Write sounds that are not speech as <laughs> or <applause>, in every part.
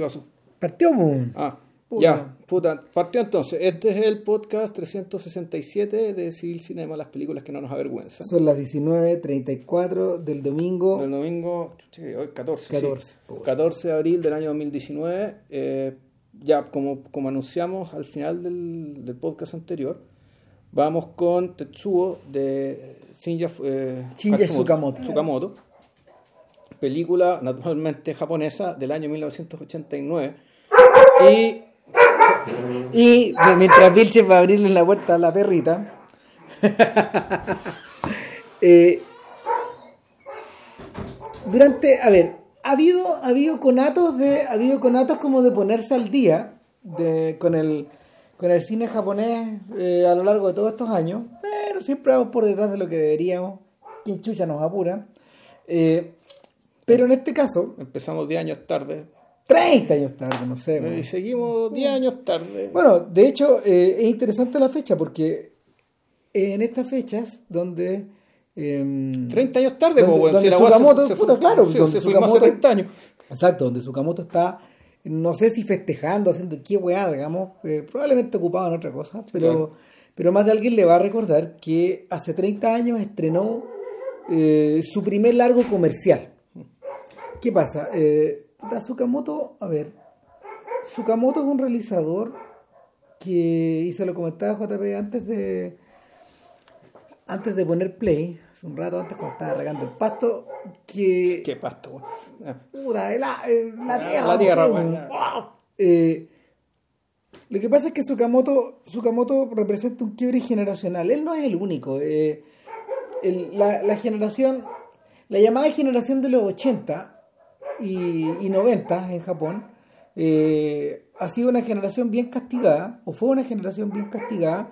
¿Qué pasó? Partió, pues. Ah, Puta. ya, puta. Partió entonces. Este es el podcast 367 de Civil Cinema, las películas que no nos avergüenzan. Son las 19.34 del domingo. El domingo, chucha, hoy 14. sí. 14, po. 14 de abril del año 2019. eh, ya, como, como anunciamos al final del, del podcast anterior, vamos con Tetsuo de Shinja, eh, Tsukamoto. Tsukamoto. Película naturalmente japonesa del año 1989. Y Y mientras Vilches va a abrirle la puerta a la perrita. <laughs> eh, durante, a ver, ha habido, ha habido conatos de, ha habido conatos como de ponerse al día de, con el con el cine japonés eh, a lo largo de todos estos años, pero siempre vamos por detrás de lo que deberíamos. Quien chucha nos apura. Eh, pero en este caso, empezamos 10 años tarde. 30 años tarde, no sé. Y bueno. seguimos 10 años tarde. Bueno, de hecho, eh, es interesante la fecha porque en estas fechas donde... em, 30 años tarde, donde, weón, donde si se- se puta, claro, sí, donde se filmó hace Tsukamoto- 30 años. Exacto, donde Sukamoto está, no sé si festejando, haciendo qué weá, digamos, eh, probablemente ocupado en otra cosa, pero, Claro. pero más de alguien le va a recordar que hace 30 años estrenó eh, su primer largo comercial. ¿Qué pasa? Eh, Tsukamoto, a ver, Tsukamoto es un realizador que, y se lo comentaba JP antes de antes de poner play, hace un rato antes cuando estaba regando el pasto, que Qué pasto. Ah, Puta, la, eh, la tierra. La no tierra, sé, weón. weón. Eh, lo que pasa es que Sukamoto, Sukamoto representa un quiebre generacional. Él no es el único. eh, el- la, la generación, la llamada generación de los 80 y, y 90 en Japón, eh, ha sido una generación bien castigada, o fue una generación bien castigada,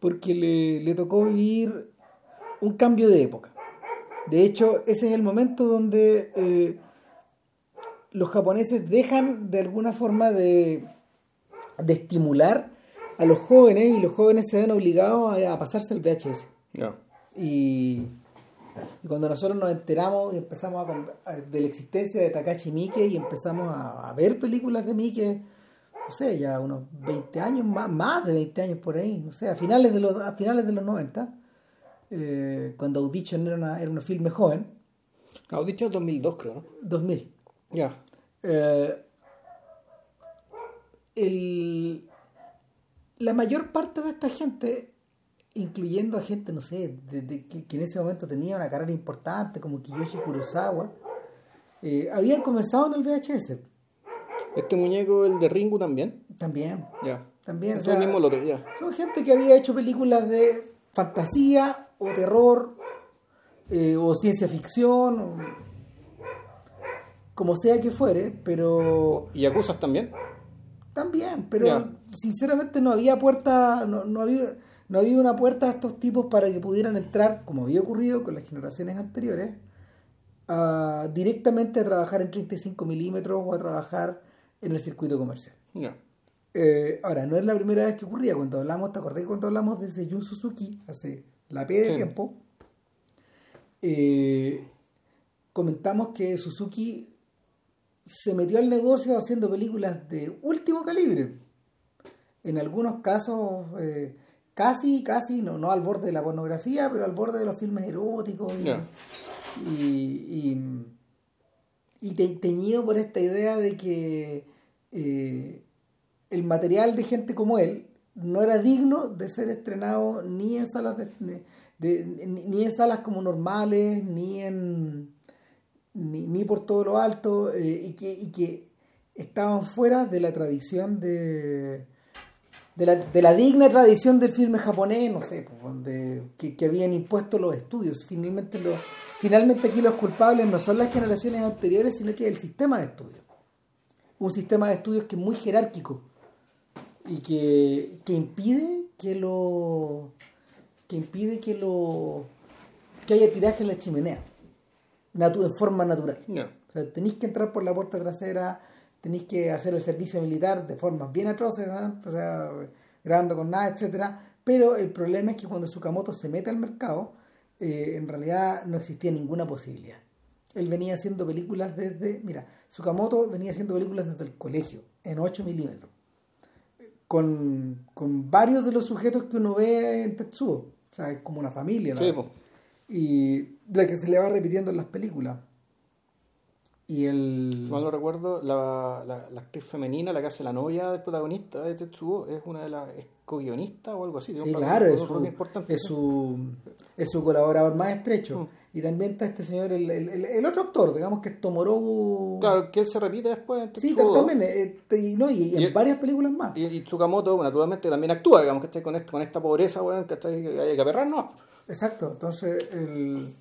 porque le, le tocó vivir un cambio de época. De hecho, ese es el momento donde eh, los japoneses dejan de alguna forma de, de estimular a los jóvenes y los jóvenes se ven obligados a, a pasarse al VHS. Y, y cuando nosotros nos enteramos y empezamos a, a- de la existencia de Takashi Miike y empezamos a, a ver películas de Miike, no sé, ya unos 20 años más, más de 20 años por ahí, no sé, a finales de los, a finales de los 90, eh, cuando Audition era una, era una filme joven, dicho 2002, creo, ¿no? 2000. Ya. Eh, el- la mayor parte de esta gente, incluyendo a gente, no sé, de- de- que, que en ese momento tenía una carrera importante, como Kiyoshi Kurosawa, eh, habían comenzado en el VHS. Este muñeco, el de Ringu también. También, Ya. también. o sea, mismo lote, son gente que había hecho películas de fantasía o terror eh, o ciencia ficción, o como sea que fuere, pero ¿Y acusas también? También, pero sinceramente no había puerta, no, no había, no había una puerta a estos tipos para que pudieran entrar, como había ocurrido con las generaciones anteriores, a- directamente a trabajar en 35 milímetros o a trabajar en el circuito comercial. Eh, ahora, no es la primera vez que ocurría. Cuando hablamos, ¿te acordás cuando hablamos de ese Jun Suzuki hace la P de Sí. tiempo? eh, comentamos que Suzuki se metió al negocio haciendo películas de último calibre. En algunos casos, eh, casi, casi, no, no al borde de la pornografía, pero al borde de los filmes eróticos y, y, y, y te- teñido por esta idea de que eh, el material de gente como él no era digno de ser estrenado ni en salas de, de- ni en salas como normales ni en ni, ni por todo lo alto eh, y, que, y que estaban fuera de la tradición de de la, de la digna tradición del filme japonés, no sé, pues, donde, que, que habían impuesto los estudios. Finalmente, los, finalmente aquí los culpables no son las generaciones anteriores, sino que el sistema de estudios. Un sistema de estudios que es muy jerárquico y que, que impide que lo que impide que lo que haya tiraje en la chimenea natu- en forma natural. Ya. O sea, tenéis que entrar por la puerta trasera, tenéis que hacer el servicio militar de formas bien atroces, ¿verdad? o sea, grabando con nada, etcétera. Pero el problema es que cuando Sukamoto se mete al mercado, eh, en realidad no existía ninguna posibilidad. él venía haciendo películas desde, mira, Tsukamoto venía haciendo películas desde el colegio, en 8 milímetros, con, con varios de los sujetos que uno ve en Tetsuo, o sea, es como una familia, ¿no? Sí, y la que se le va repitiendo en las películas. Y el... Si mal no recuerdo, la, la, la actriz femenina, la que hace la novia del protagonista de Tetsuo, es una de las co-guionista o algo así. Sí, claro, es su, importante. es, su, es su colaborador más estrecho. Mm. Y también está este señor, el, el, el- el otro actor, digamos que es Tomorobu. Claro, que él se repite después en sí, Tetsuo 2. también. eh, te- y, no, y, y en varias películas más. Y, y Tsukamoto, naturalmente, también actúa, digamos, que está con, este- con esta pobreza, weón, que hay que aperrarnos. Exacto. Entonces, el,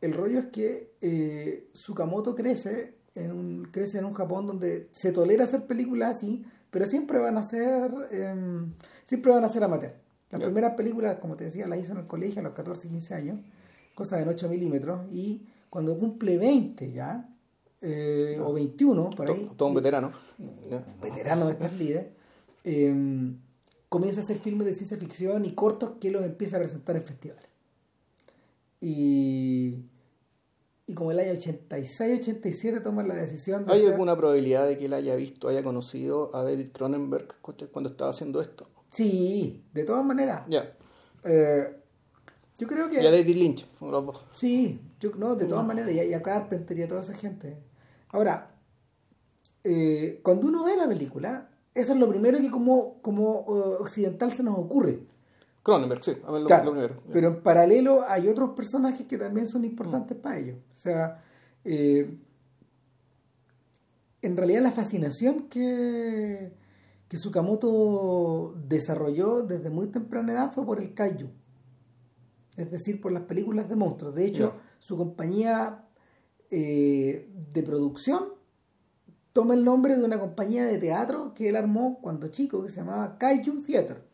el rollo es que eh, Tsukamoto crece en, un, crece en un Japón donde se tolera hacer películas así, pero siempre van a ser, em, siempre van a ser amateur. Las Ya. primeras películas, como te decía, las hizo en el colegio a los 14, 15 años, cosas de 8 milímetros, y cuando cumple 20 ya, eh, o 21, por ahí, Todo, todo un veterano. Ya. veterano de estas líderes, eh, comienza a hacer filmes de ciencia ficción y cortos que los empieza a presentar en festivales. Y, y como el año 86-87 toman la decisión de ¿Hay alguna probabilidad de que él haya visto, haya conocido a David Cronenberg cuando estaba haciendo esto? Sí, de todas maneras. Ya. Eh, yo creo que... Y a David Lynch, fueron los dos. Sí, yo, no, de todas maneras, y a, y a Carpenter y a toda esa gente. Ahora, eh, cuando uno ve la película, eso es lo primero que como, como eh, occidental se nos ocurre. Cronenberg, sí, a ver lo, Claro, lo primero. Pero en paralelo hay otros personajes que también son importantes para ellos. O sea, eh, en realidad la fascinación que, que Tsukamoto desarrolló desde muy temprana edad fue por el kaiju. Es decir, por las películas de monstruos. De hecho, su compañía eh, de producción toma el nombre de una compañía de teatro que él armó cuando chico, que se llamaba Kaiju Theater.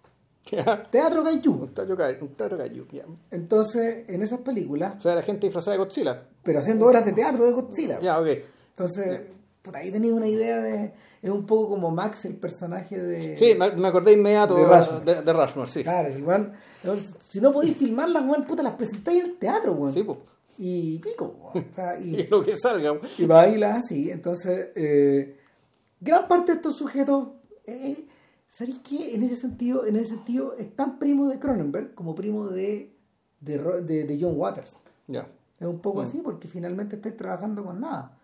Teatro Kaiju. Un ca- un gallo, ya. Entonces, en esas películas, O sea, la gente disfrazada de Godzilla. pero haciendo obras de teatro de Godzilla. Ya, ok. Entonces, puta, ahí tenía una idea de. Es un poco como Max, el personaje de. Sí, me, acordé inmediato de Rushmore. de, de Rushmore, sí. Claro, el- Si no podéis filmarlas, weón, puta, las presentáis en el teatro, weón. Sí, pues. Y pico. O sea, <laughs> Y y, lo que salga. y baila así. Entonces, eh, gran parte de estos sujetos. Eh, ¿Sabéis qué? En ese sentido, en ese sentido, es tan primo de Cronenberg como primo de, de, de- de John Waters. Ya. Es un poco Mm. así porque finalmente estáis trabajando con nada.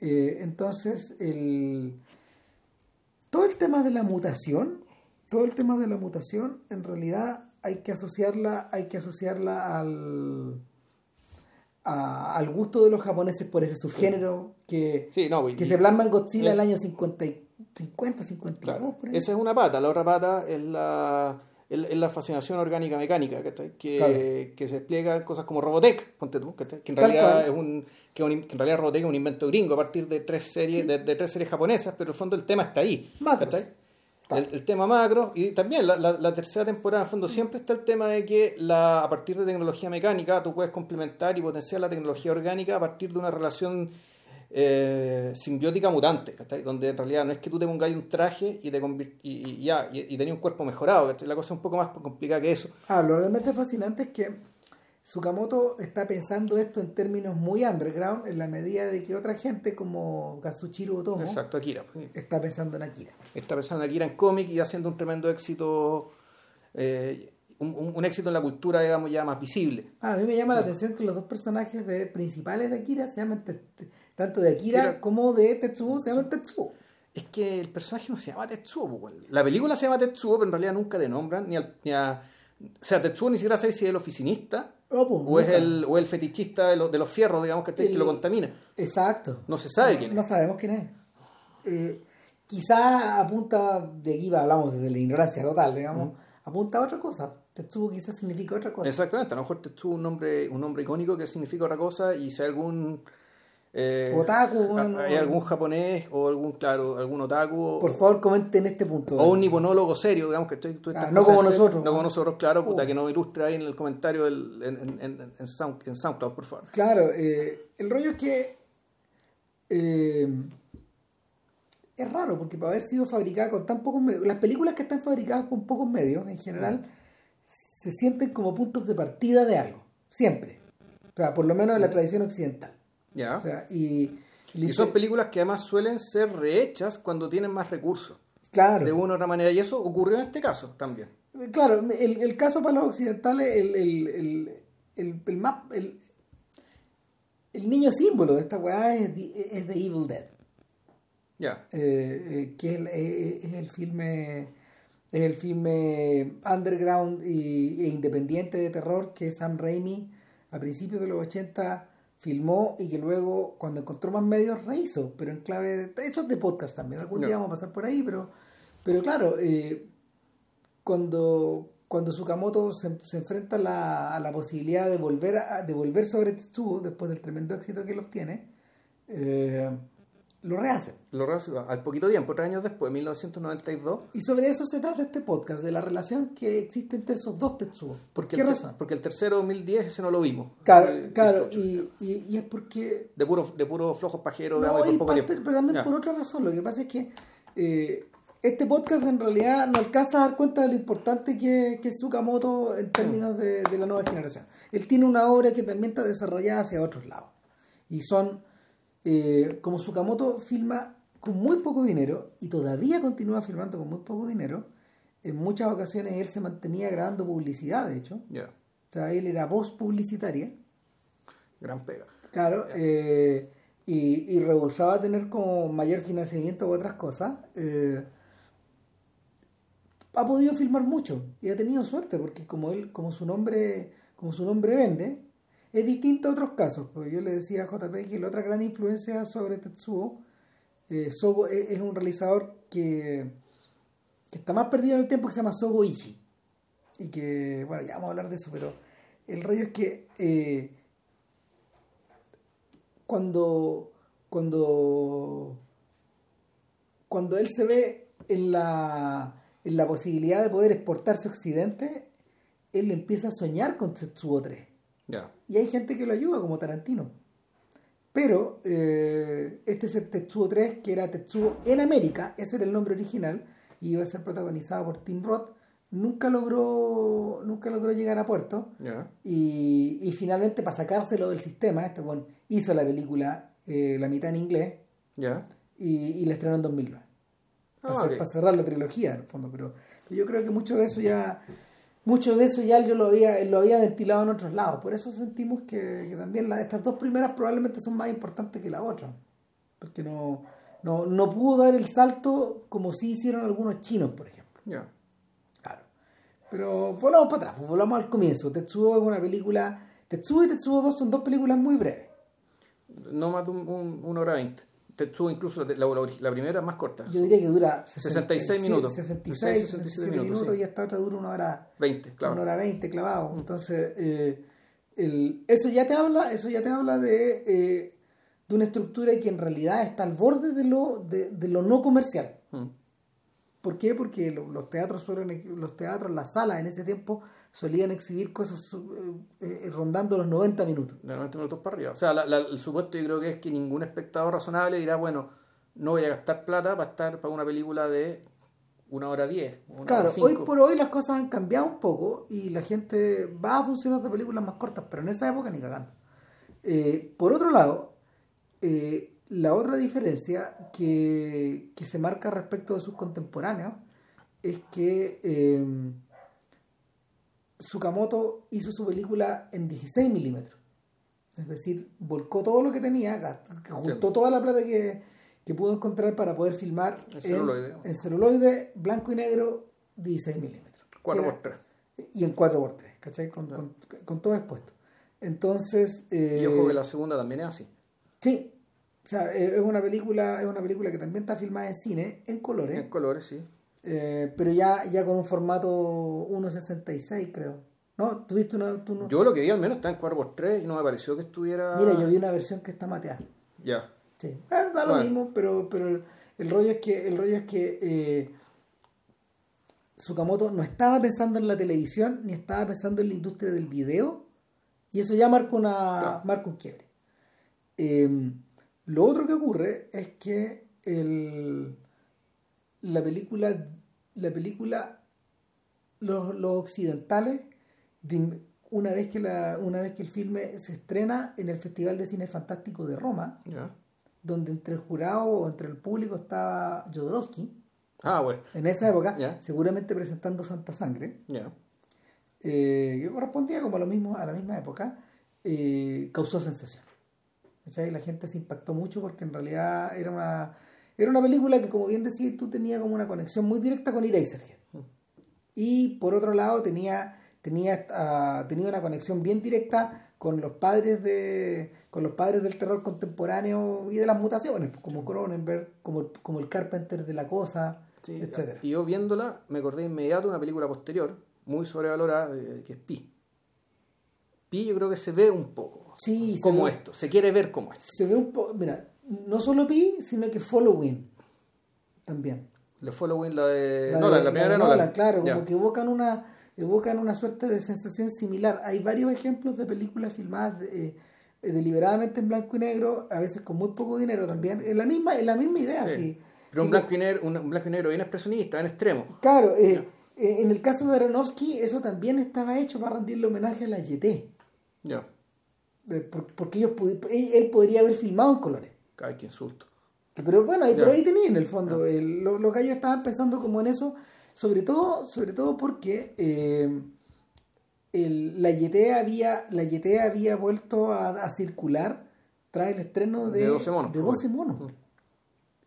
Eh, entonces, el, todo el tema de la mutación, todo el tema de la mutación, en realidad hay que asociarla, hay que asociarla al, a- al gusto de los japoneses por ese subgénero que, Sí, no, pues, que se plasma en Godzilla el año 50, y- 50 52, Claro. por ahí. Esa es una pata, la otra pata es la, es, la fascinación orgánica mecánica. Que, Claro. que se explica en cosas como Robotech, ponte tú, que en Tal realidad cual. es un, que, un- que en realidad Robotech es un invento gringo a partir de tres series, Sí. de, de tres series japonesas, pero en el fondo el tema está ahí. El, el tema macro y también la, la- la tercera temporada, en fondo, siempre está el tema de que la, a partir de tecnología mecánica tú puedes complementar y potenciar la tecnología orgánica a partir de una relación eh, simbiótica mutante, ¿cachai? Donde en realidad no es que tú te pongas un traje y te y, y ya, y, y tenías un cuerpo mejorado, ¿cachai? La cosa es un poco más complicada que eso. Ah, lo realmente fascinante es que Tsukamoto está pensando esto en términos muy underground en la medida de que otra gente como Kazuchiro Otomo Exacto, Akira. pues, está pensando en Akira. Está pensando en Akira en cómic y haciendo un tremendo éxito, eh, un, éxito en la cultura, digamos, ya más visible. Ah, a mí me llama la atención que los dos personajes de, principales de Akira se llaman tanto de Akira como de Tetsuo se llaman Tetsuo. Es que el personaje no se llama Tetsuo. La película se llama Tetsuo, pero en realidad nunca te nombran, ni, al- ni a... O sea, Tetsuo ni siquiera sabe si es el oficinista Oh, pues, o es el, o el fetichista de los, de los fierros, digamos, que, El- que lo contamina. Exacto. No se sabe quién No es. sabemos quién es. Eh, quizá apunta, de aquí hablamos desde la ignorancia total, digamos, apunta a otra cosa. Tetsuo quizás significa otra cosa. Exactamente, a lo mejor Tetsuo es un nombre, un nombre icónico que significa otra cosa y si hay algún... eh, Otaku, bueno, hay algún japonés o algún, claro, algún otaku o, Por favor, comenten este punto. o un niponólogo serio, digamos que estoy... Ah, no como nosotros. No como nosotros, claro, puta, Uh. que nos ilustre ahí en el comentario del, en, en, en, en Sound- en SoundCloud, por favor. Claro, eh, el rollo es que eh, es raro porque para haber sido fabricada con tan pocos medios, las películas que están fabricadas con pocos medios en general se sienten como puntos de partida de algo, siempre. O sea, por lo menos en la tradición occidental. Ya. O sea, y, Y son películas que además suelen ser rehechas cuando tienen más recursos. claro, De una u otra manera. Y eso ocurrió en este caso también. claro, el, el caso para los occidentales, el, el, el, el, más- el- el niño símbolo de esta weá es, The- es The Evil Dead. Ya. eh, eh, que es eh, es el filme es el filme underground y, e independiente de terror que Sam Raimi a principios de los 80 filmó y que luego cuando encontró más medios rehizo pero en clave de, eso es de podcast también. Algún día vamos a pasar por ahí pero pero claro eh, cuando cuando Tsukamoto se, se enfrenta a la, a la posibilidad de volver a, de volver sobre Tetsuo después del tremendo éxito que él obtiene eh, lo rehace Lo rehace al poquito tiempo, tres años después, 1992. Y sobre eso se trata este podcast, de la relación que existe entre esos dos Tetsuo. ¿Por qué razón? Porque el tercero 2010 ese no lo vimos. Claro, Fue claro 18. y, y, y es porque... De puro, de puro flojos pajeros, No, y poco pero, pero también Ya. por otra razón. Lo que pasa es que eh, este podcast en realidad no alcanza a dar cuenta de lo importante que, que es Tsukamoto en términos de, de la nueva generación. Él tiene una obra que también está desarrollada hacia otros lados. Y son, eh, como Tsukamoto filma con muy poco dinero y todavía continúa filmando con muy poco dinero, en muchas ocasiones él se mantenía grabando publicidad, de hecho. Ya. O sea, él era voz publicitaria. Gran pega. Claro, eh, y, y rehusaba tener como mayor financiamiento u otras cosas. eh, ha podido filmar mucho y ha tenido suerte porque como él, como su nombre, como su nombre vende, es distinto a otros casos. Pues yo le decía a JP que la otra gran influencia sobre Tetsuo, eh, Sogo es, un realizador que, que está más perdido en el tiempo que se llama Sogo Ichi. Y que, bueno, ya vamos a hablar de eso, pero el rollo es que eh, cuando, cuando, cuando él se ve en la, en la posibilidad de poder exportarse a Occidente, él empieza a soñar con Tetsuo 3. Ya. Y hay gente que lo ayuda, como Tarantino. Pero eh, este es el Tetsuo 3, que era Tetsuo en América, ese era el nombre original, y iba a ser protagonizado por Tim Roth. Nunca logró, nunca logró llegar a puerto. Y, y finalmente, para sacárselo del sistema, este bueno, hizo la película, eh, la mitad en inglés, y, y la estrenó en 2009. Para, Ah, ok. para cerrar la trilogía, en el fondo. Pero yo creo que mucho de eso ya mucho de eso ya yo lo había, lo había ventilado en otros lados. Por eso sentimos que, que también la- estas dos primeras probablemente son más importantes que la otra. Porque no, no, no pudo dar el salto como sí hicieron algunos chinos, por ejemplo. Ya. Claro. Pero volvamos para atrás, pues, volvamos al comienzo. Tetsuo es una película. Tetsuo y Tetsuo 2 son dos películas muy breves. No más de un, un- una hora veinte. Tetsuo incluso la, la, la primera es más corta. Yo diría que dura 66 minutos. 66, 66, 67 minutos, minutos, sí. y esta otra dura una hora, 20, claro. una hora 20 clavado. Entonces, eh, el- eso ya te habla, eso ya te habla de, eh, de una estructura que en realidad está al borde de lo, de, de lo no comercial. Mm. ¿Por qué? Porque lo- los teatros suelen, los teatros, las salas en ese tiempo solían exhibir cosas eh, eh, rondando los 90 minutos. De 90 minutos para arriba. O sea, la- la- el supuesto yo creo que es que ningún espectador razonable dirá, bueno, no voy a gastar plata para estar para una película de una hora diez. una Claro, hora hoy por hoy las cosas han cambiado un poco y la gente va a funcionar de películas más cortas, pero en esa época ni cagando. Eh, por otro lado, eh, la otra diferencia que, que se marca respecto de sus contemporáneos es que eh, Tsukamoto hizo su película en 16 milímetros. Es decir, volcó todo lo que tenía, juntó toda la plata que, que pudo encontrar para poder filmar En celuloide. en celuloide, blanco y negro, 16 milímetros. 4 Que por era- 3 Y en 4x3, ¿cachai? Con, con, con todo expuesto. Entonces, eh, Y ojo que la segunda también es así. sí, o sea, eh, es una película, es una película que también está filmada en cine, en colores, En colores, sí. eh, pero ya, ya con un formato 1.66, creo. ¿No? ¿Tuviste una, tú no? Yo lo que vi al menos está en 4 por 3 y no me pareció que estuviera... Mira, yo vi una versión que está mateada. Ya. Sí, Eh, da lo mismo, pero, pero el, el rollo es que el rollo es que eh, Tsukamoto no estaba pensando en la televisión ni estaba pensando en la industria del video y eso ya marca una Claro. marca un quiebre. Eh, lo otro que ocurre es que el, la película la película los, los occidentales de- una vez que la, una vez que el filme se estrena en el Festival de Cine Fantástico de Roma, donde entre el jurado o entre el público estaba Jodorowsky, Ah, bueno. en esa época, seguramente presentando Santa Sangre, Ya. eh, que correspondía como a, lo mismo, a la misma época, eh, causó sensación. ¿Cachai? La gente se impactó mucho porque en realidad era una, era una película que, como bien decías, tú tenía como una conexión muy directa con Eraserhead. Y por otro lado tenía, tenía, tenía una conexión bien directa con los padres de con los padres del terror contemporáneo y de las mutaciones, pues, como Cronenberg, como, como el Carpenter de la cosa, Sí, etcétera. Y yo viéndola, me acordé de inmediato de una película posterior, muy sobrevalorada, eh, que es Pi. Pi yo creo que se ve un poco Sí, como ve- esto, se quiere ver como esto. Se ve un poco, mira, no solo Pi, sino que Following también. Le following la de... La la, de- la primera de Nolan, claro, como que evocan una, evocan una suerte de sensación similar. Hay varios ejemplos de películas filmadas eh, deliberadamente en blanco y negro, a veces con muy poco dinero también. Es la misma, es la misma idea, sí. Sí. Pero un blanco, y negro, un, un blanco y negro bien expresionista, bien extremo. Claro, eh, eh, en el caso de Aronofsky, eso también estaba hecho para rendirle homenaje a la YT. Ya, porque ellos pudi- él, podría haber filmado en colores. ay, qué insulto. Pero bueno, ahí- pero ahí tenía en el fondo. el- lo- los gallos estaban pensando como en eso, sobre todo, sobre todo porque eh, el- la YT había, la YT había vuelto a, a circular tras el estreno de, De 12 monos, de por 12 favor. monos.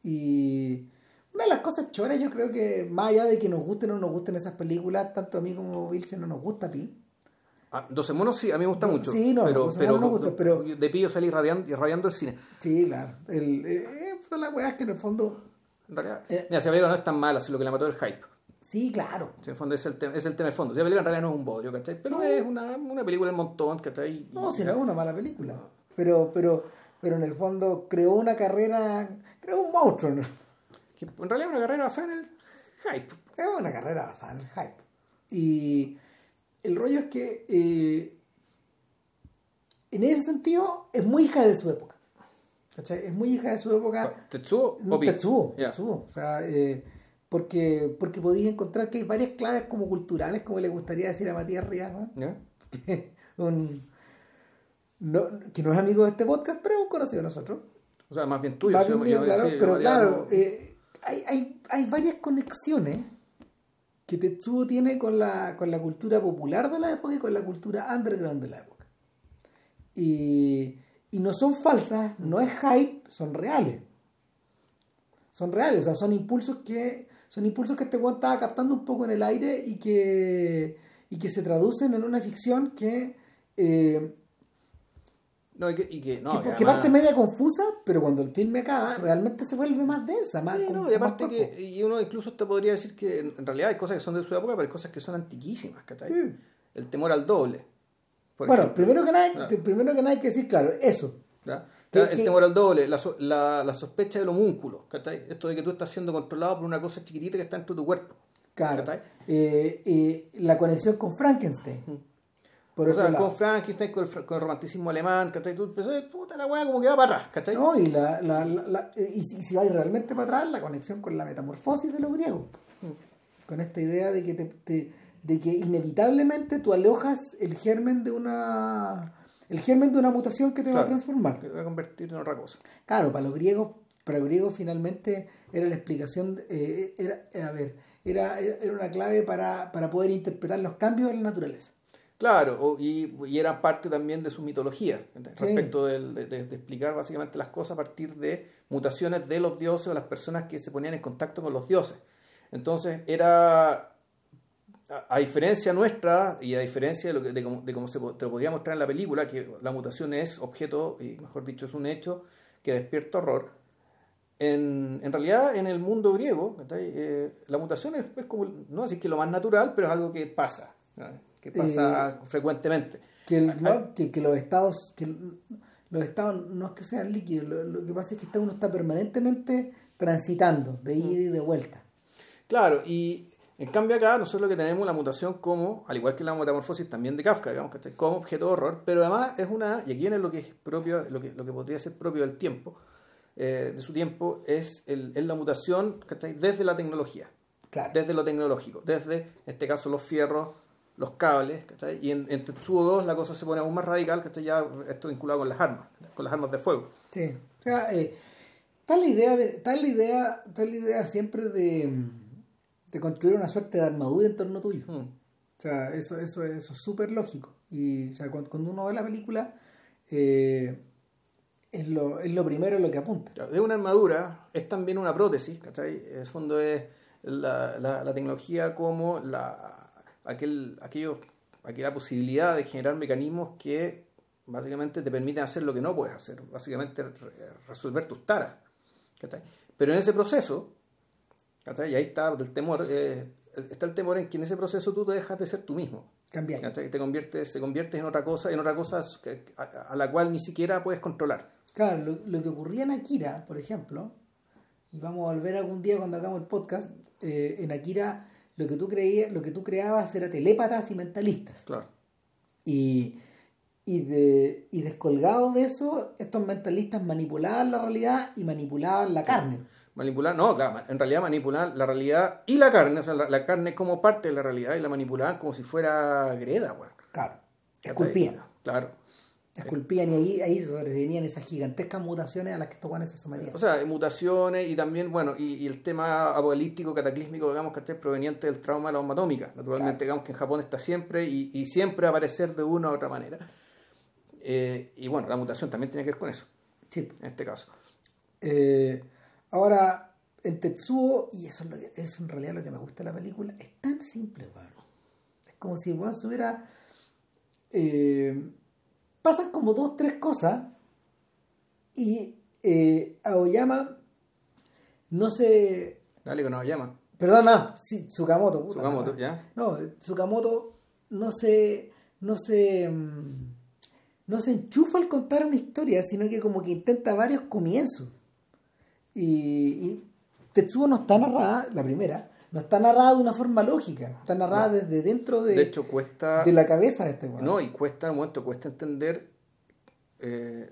Y una de las cosas choras, yo creo que más allá de que nos gusten o no nos gusten esas películas, tanto a mí como a Vilche no nos gusta Pi. Ah, 12 monos sí, a mí me gusta No, mucho. sí, no, pero, 12 pero, me gusta, pero- de pillo salí radiando, irradiando el cine. Sí, claro. El, eh, eh, la weá es que en el fondo. En realidad, Eh. mira, si la película no es tan mala, si lo que la mató es el hype. Sí, claro. Si en el fondo es el, tema, es el tema de fondo. Si la película en realidad no es un bodrio, ¿cachai? Pero es una, una película del montón, ¿cachai? No, si no es una mala película. Pero, pero, pero en el fondo creó una carrera, creó un monstruo. ¿no? que en realidad es una carrera basada en el hype. Es una carrera basada en el hype. Y el rollo es que eh, en ese sentido es muy hija de su época. ¿Cachai? Es muy hija de su época. ¿Tetsuo o Pi? Tetsuo, Ya. Tetsuo. O sea, eh, porque, porque podía encontrar que hay varias claves como culturales, como le gustaría decir a Matías Rías, ¿no? ¿Ya? <laughs> un, no, que no es amigo de este podcast, pero es un conocido de nosotros. O sea, más bien tuyo. Más bien yo- mío, yo- claro, yo pero claro, eh, hay, hay, hay varias conexiones que Tetsuo tiene con la, con la cultura popular de la época y con la cultura underground de la época. Y, y no son falsas, no es hype, son reales. Son reales, o sea, son impulsos que son impulsos que este weón estaba captando un poco en el aire y que, y que se traducen en una ficción que, eh, No, y que, y que- no, que, y que además- parte media confusa, pero cuando el filme acaba, realmente se vuelve más densa, más Sí, no, y aparte que y uno incluso te podría decir que en realidad hay cosas que son de su época, pero hay cosas que son antiquísimas, ¿cachai? Mm. El temor al doble. Bueno, ejemplo. primero que, nada, Ah. primero que nada hay que decir, claro, eso. El temor al doble, la, la, la sospecha del homúnculo, ¿cachai? Esto de que tú estás siendo controlado por una cosa chiquitita que está dentro de tu cuerpo. Claro. Eh, eh, la conexión con Frankenstein. Por o sea, lado. con Frankenstein, con con el romanticismo alemán, ¿cachai? Tú pensás, "Eh, puta la weá, como que va para atrás, ¿cachai? No, y, la, la, la- y, si- y si vais realmente para atrás, la conexión con la metamorfosis de los griegos. Con esta idea de que, te, te- de que inevitablemente tú alojas el germen de una el germen de una mutación que te va a Claro. transformar. Que va a convertir en otra cosa. Claro, para los griegos, para los griegos finalmente era la explicación, eh, era, a ver, era, era una clave para, para poder interpretar los cambios en la naturaleza. Claro, y, y eran parte también de su mitología, respecto del- de, explicar básicamente las cosas a partir de mutaciones de los dioses o las personas que se ponían en contacto con los dioses. Entonces era, a, a diferencia nuestra y a diferencia de, lo que, de, cómo, de cómo se te lo podría mostrar en la película, que la mutación es objeto, y mejor dicho, es un hecho que despierta horror, en, en realidad en el mundo griego. Eh, la mutación es, es como, no así que lo más natural, pero es algo que pasa, ¿no? Que pasa frecuentemente. Que, el- no, que, que los estados, que los estados no es que sean líquidos, lo, lo que pasa es que uno está permanentemente transitando de ida y de vuelta. Claro, y en cambio acá nosotros lo que tenemos la mutación como, al igual que la metamorfosis también de Kafka, digamos, ¿cachai? como objeto de horror, pero además es una, y aquí viene lo que es propio, lo que, lo que podría ser propio del tiempo, eh, de su tiempo, es, el, es la mutación ¿cachai? desde la tecnología, Claro. desde lo tecnológico, desde, en este caso, los fierros los cables, ¿cachai? Y en, en Tetsuo 2 la cosa se pone aún más radical, ¿cachai? Ya esto vinculado con las armas, con las armas de fuego. Sí, o sea, eh, tal la idea, de, tal la idea, tal la idea siempre de, de construir una suerte de armadura en torno tuyo. Mm. O sea, eso, eso, eso es súper lógico. Y o sea, cuando, cuando uno ve la película, eh, es, lo, es lo primero en lo que apunta. Es una armadura, es también una prótesis, ¿cachai? En el fondo es la, la, la tecnología como la, aquel, aquello, aquella posibilidad de generar mecanismos que básicamente te permiten hacer lo que no puedes hacer, básicamente re- resolver tus taras. ¿cachai? Pero en ese proceso, ¿cachai? y ahí está el temor, eh, está el temor en que en ese proceso tú te dejas de ser tú mismo. Cambiar. ¿cachai? Te conviertes, se conviertes en otra cosa, en otra cosa a, a la cual ni siquiera puedes controlar. Claro, lo, lo que ocurría en Akira, por ejemplo, y vamos a volver algún día cuando hagamos el podcast, eh, en Akira lo que tú creías, lo que tú creabas era telépatas y mentalistas. Claro. Y, y, de, y descolgados de eso, estos mentalistas manipulaban la realidad y manipulaban la carne. Manipular, no, claro, en realidad manipular la realidad y la carne, o sea, la, la carne como parte de la realidad y la manipulaban como si fuera greda, weón. Claro, esculpían. Claro. Esculpían y ahí, ahí sobrevenían esas gigantescas mutaciones a las que estos guanes se sometían. O sea, mutaciones y también, bueno, y, y el tema apocalíptico, cataclísmico, digamos, que es proveniente del trauma de la bomba atómica. Naturalmente, digamos que en Japón está siempre y, y siempre va a aparecer de una u otra manera. Eh, y bueno, la mutación también tiene que ver con eso, Sí. en este caso. Eh, ahora, en Tetsuo, y eso es, lo que, es en realidad lo que me gusta de la película, es tan simple, weón. Es como si se hubiera. eh, pasan como dos, tres cosas, y eh, Aoyama no se. Dale llama. Perdón, no, sí, Tsukamoto, puta Tsukamoto. ¿ya? No, Tsukamoto no se. No se. mm, No se enchufa al contar una historia, sino que como que intenta varios comienzos. Y, y Tetsuo no está narrada, la primera, no está narrada de una forma lógica, está narrada desde dentro de, De hecho, cuesta... de la cabeza de este weón. No, y cuesta, un momento, cuesta entender. eh,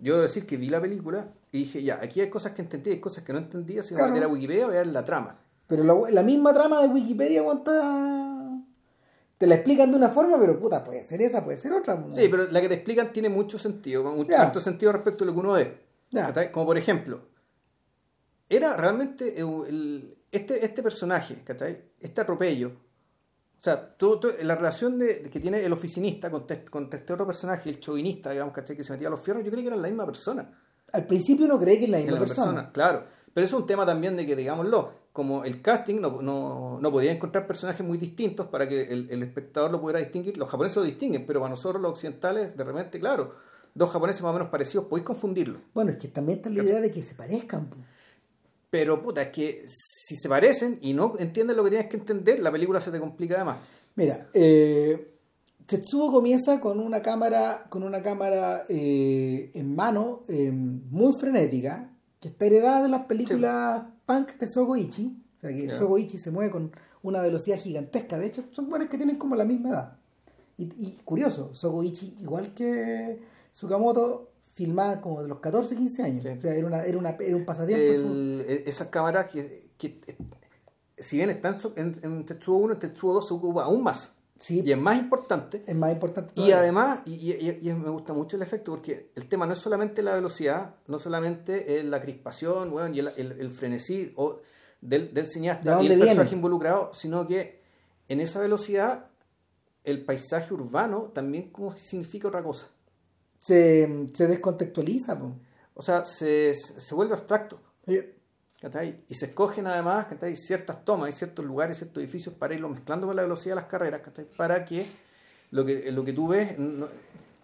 yo debo decir que vi la película y dije, ya, aquí hay cosas que entendí, hay cosas que no entendía, si Claro. meter a Wikipedia voy a ver la trama. Pero la, la misma trama de Wikipedia está- te la explican de una forma, pero puta, puede ser esa, puede ser otra. Sí, pero la que te explican tiene mucho sentido, mucho, sentido respecto a lo que uno ve. Como por ejemplo, era realmente eh, el- este, este personaje, ¿cachai? Este atropello. O sea, todo, todo- la relación de, que tiene el oficinista con, te- con este otro personaje, el chauvinista, digamos, ¿cachai? Que se metía a los fierros, yo creo que eran la misma persona. Al principio uno cree que es la misma la persona. persona, claro. Pero eso es un tema también de que, digámoslo, como el casting no, no, no podía encontrar personajes muy distintos para que el, el espectador lo pudiera distinguir. Los japoneses lo distinguen, pero para nosotros los occidentales, de repente, claro, dos japoneses más o menos parecidos, podéis confundirlo. Bueno, es que también está la idea de que se parezcan. Pero, puta, es que si se parecen y no entiendes lo que tienes que entender, la película se te complica además. Mira, eh, Tetsuo comienza con una cámara, con una cámara eh, en mano eh, muy frenética, que está heredada de las películas punk de Sogoichi. O sea que Ya. Sogoichi se mueve con una velocidad gigantesca. De hecho, son buenos que tienen como la misma edad. Y, y curioso, Sogoichi, igual que Tsukamoto, filmaba como de los 14, 15 años. Sí. O sea, era, una, era, una, era un pasatiempo. El- e- esas cámaras que, que, eh, si bien están en, en Tetsuo 1, en Tetsuo 2 se ocupa aún más. Sí, Y es más importante. es más importante. Y además, y, y- y me gusta mucho el efecto, porque el tema no es solamente la velocidad, no solamente es la crispación weón, y el, el- el frenesí o del, del ¿De cineasta y el personaje viene? involucrado, sino que en esa velocidad el paisaje urbano también como significa otra cosa. Se, se descontextualiza. po. O sea, se, se vuelve abstracto. Y se escogen además ¿cachai? ciertas tomas y ciertos lugares, ciertos edificios para irlo mezclando con la velocidad de las carreras, ¿cachai? para que lo que, lo que tú ves no-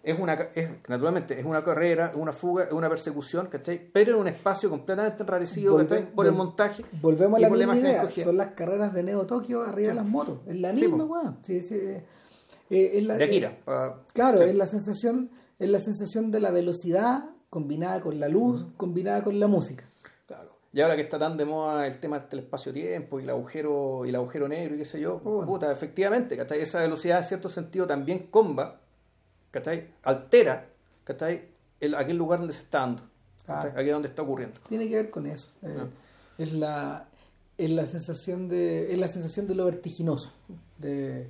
es una es, naturalmente es una carrera, es una fuga, es una persecución, ¿cachai? pero en un espacio completamente enrarecido Volve- ¿cachai? por el montaje Volvemos a la misma idea. Son las carreras de Neo Tokio arriba de Sí. las motos. Es la misma. Sí, sí, eh, eh, es la- de Akira. eh, claro, es la sensación, es la sensación de la velocidad combinada con la luz, combinada con la música. Claro. Y ahora que está tan de moda el tema del espacio-tiempo y el agujero y el agujero negro y qué sé yo, Oh. puta, efectivamente, ¿cachai? Esa velocidad en cierto sentido también comba, ¿cachai? Altera, ¿cachai? El, aquel lugar donde se está dando. Ah. aquí donde está ocurriendo. Tiene que ver con eso. Eh, Ah. Es la es la sensación de es la sensación de lo vertiginoso, de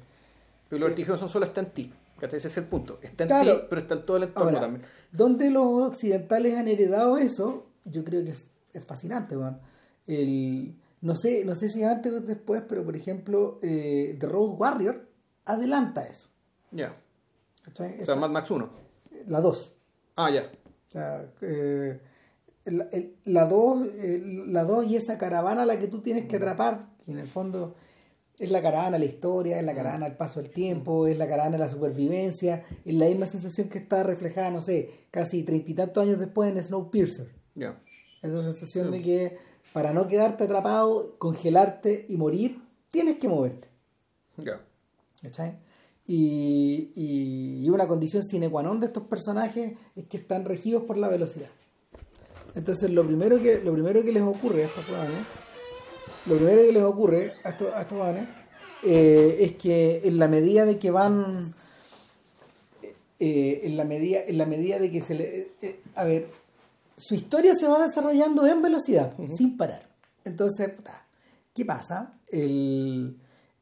Pero lo vertiginoso solo está en ti. ¿Cachai? Ese es el punto. Está en Claro. ti, pero está en todo el entorno Ahora, también. donde los occidentales han heredado eso, yo creo que es, fascinante. El, no sé, no sé si antes o después, pero por ejemplo, eh, The Road Warrior adelanta eso. Ya. ¿cachai? O sea, Mad Max 1. la 2. Ah, ya. O sea, eh, la 2 la dos y esa caravana a la que tú tienes que atrapar, que en el fondo es la caravana de la historia, es la caravana del paso del tiempo, es la caravana de la supervivencia, es la misma sensación que está reflejada, no sé, casi treinta y tantos años después en Snowpiercer. Ya. Esa sensación de que para no quedarte atrapado, congelarte y morir, tienes que moverte. Ya. ¿cachai? Y, y- y una condición sine qua non de estos personajes es que están regidos por la velocidad. Entonces lo primero que, lo primero que les ocurre a estos hueones, lo primero que les ocurre a estos, a estos hueones, eh, es que en la medida de que van eh, en la medida en la medida de que se le eh, a ver su historia se va desarrollando en velocidad sin parar entonces puta, qué pasa el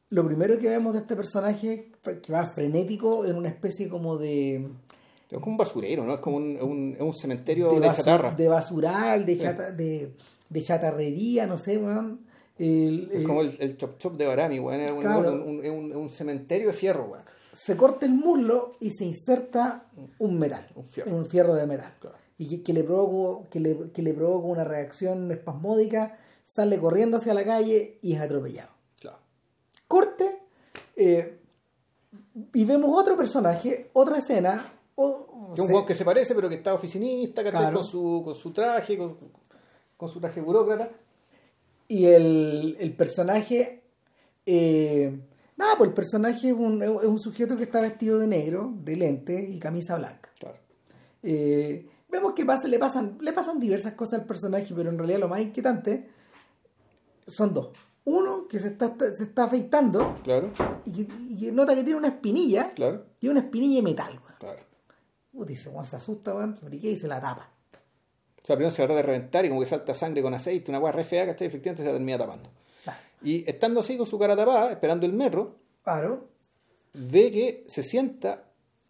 lo primero que vemos de este personaje que va frenético en una especie como de Es como un basurero, ¿no? Es como un, un, es un cementerio de, basu- chatarra. de basural de, chata- de, de chatarrería no sé weón. El- Es como el, el chop chop de Barami, weón. Es un, Claro. un, un- es un- es un cementerio de fierro, weón. se corta el muslo y se inserta un metal, Un fierro. fierro de metal. Claro. Y que, que le provoca, que, le, que le provoca una reacción espasmódica, sale corriendo hacia la calle y es atropellado. Claro. Corte, eh, y vemos otro personaje, otra escena. o- Que un weón que se parece, pero que está oficinista, ¿cachai? Claro. Con, su, con su traje, con, con su traje burócrata. Y el, el personaje. eh, nada, pues el personaje es un, es un sujeto que está vestido de negro, de lente y camisa blanca. Claro. Eh, vemos que pasa, le, pasan, le pasan diversas cosas al personaje, pero en realidad lo más inquietante son dos. Uno que se está, se está afeitando Claro, y que, y que nota que tiene una espinilla claro, y una espinilla de metal. claro. Puta, dice, se asusta, weón, se y se la tapa. O sea, primero se trata de reventar y como que salta sangre con aceite, una weá re fea, ¿cachai? Efectivamente se termina tapando. Claro. Y estando así con su cara tapada, esperando el metro, Claro. ve que se sienta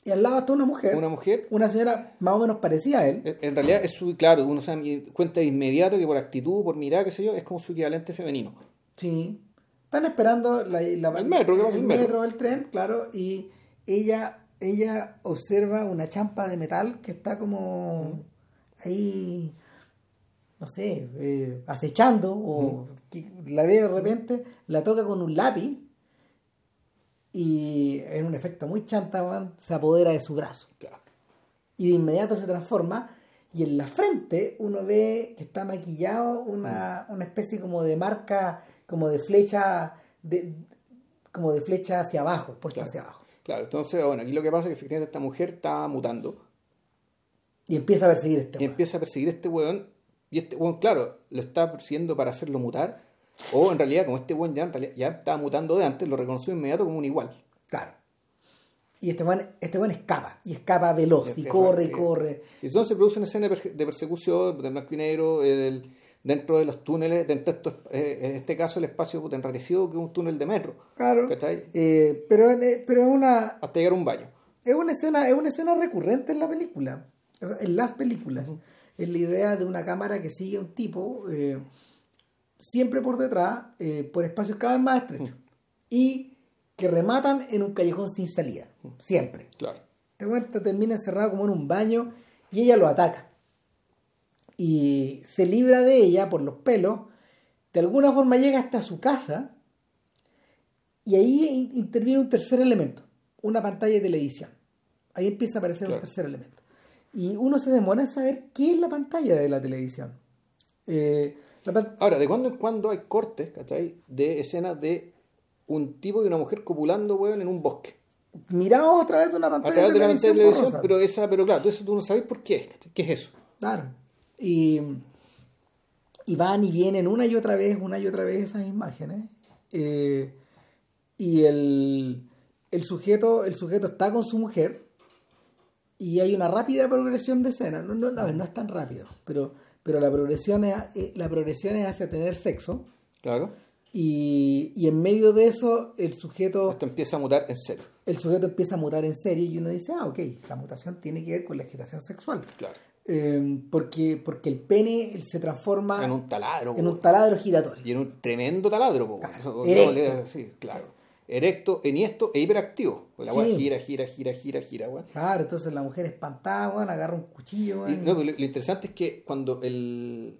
Y al lado está una mujer, una mujer una señora más o menos parecida a él. En realidad es su, claro, uno se da cuenta de inmediato que por actitud, por mirar, qué sé yo, es como su equivalente femenino. Sí. Están esperando la, la- El metro, ¿qué pasa? el El metro. metro, el tren, claro, y ella, ella observa una champa de metal que está como ahí, no sé, eh, acechando, o que la ve de repente, la toca con un lápiz y en un efecto muy chanta, weón, se apodera de su brazo. Y de inmediato se transforma y en la frente uno ve que está maquillado una, una especie como de marca como de flecha de como de flecha hacia abajo puesta Claro. hacia abajo Claro, entonces, bueno, aquí lo que pasa es que efectivamente esta mujer está mutando y empieza a perseguir a este y weón. empieza a perseguir a este weón. Y este weón, claro, lo está persiguiendo para hacerlo mutar. O en realidad, como este weón ya, en realidad ya estaba mutando de antes, lo reconoció de inmediato como un igual. claro y este weón, este weón escapa y escapa veloz y corre y corre Y entonces se produce una escena de perse- de persecución de blanco y negro el- dentro de los túneles, dentro de estos, eh, en este caso el espacio enrarecido que es un túnel de metro. claro ¿Cachai? Eh, pero eh, pero es una Hasta llegar a un baño. es una escena es una escena recurrente en la película en las películas es la idea de una cámara que sigue a un tipo eh, siempre por detrás eh, por espacios cada vez más estrechos. Y que rematan en un callejón sin salida siempre. Claro. te cuenta termina encerrado como en un baño y ella lo ataca. Y se libra de ella por los pelos de alguna forma llega hasta su casa y ahí in- interviene un tercer elemento una pantalla de televisión. Ahí empieza a aparecer Claro. un tercer elemento y uno se demora en saber qué es la pantalla de la televisión Eh, la Ahora, de cuando en cuando hay cortes, ¿cachai? De escenas de un tipo y una mujer copulando, weón, en un bosque. miramos a través de una A pantalla través de la pantalla de televisión, pero esa, pero claro, eso tú no sabes por qué, ¿cachai? ¿Qué es eso? Claro. Y, y van y vienen una y otra vez, una y otra vez esas imágenes. Eh, y el, el, sujeto, el sujeto está con su mujer y hay una rápida progresión de escena. No, no, no, no es tan rápido, pero, pero la, progresión es, eh, la progresión es hacia tener sexo. Claro. Y, y en medio de eso, el sujeto, Esto empieza a mutar en serio. el sujeto empieza a mutar en serio y uno dice, ah, ok, la mutación tiene que ver con la agitación sexual. Claro. Eh, porque, porque el pene se transforma En un taladro. en un taladro giratorio. Y en un tremendo taladro. Claro, le- sí, claro. Erecto, enhiesto e hiperactivo. Pues la Sí. gira, gira, gira, gira, gira, weón. Claro, entonces la mujer espantada, weón, agarra un cuchillo, Y, no, pero lo, lo interesante es que cuando él,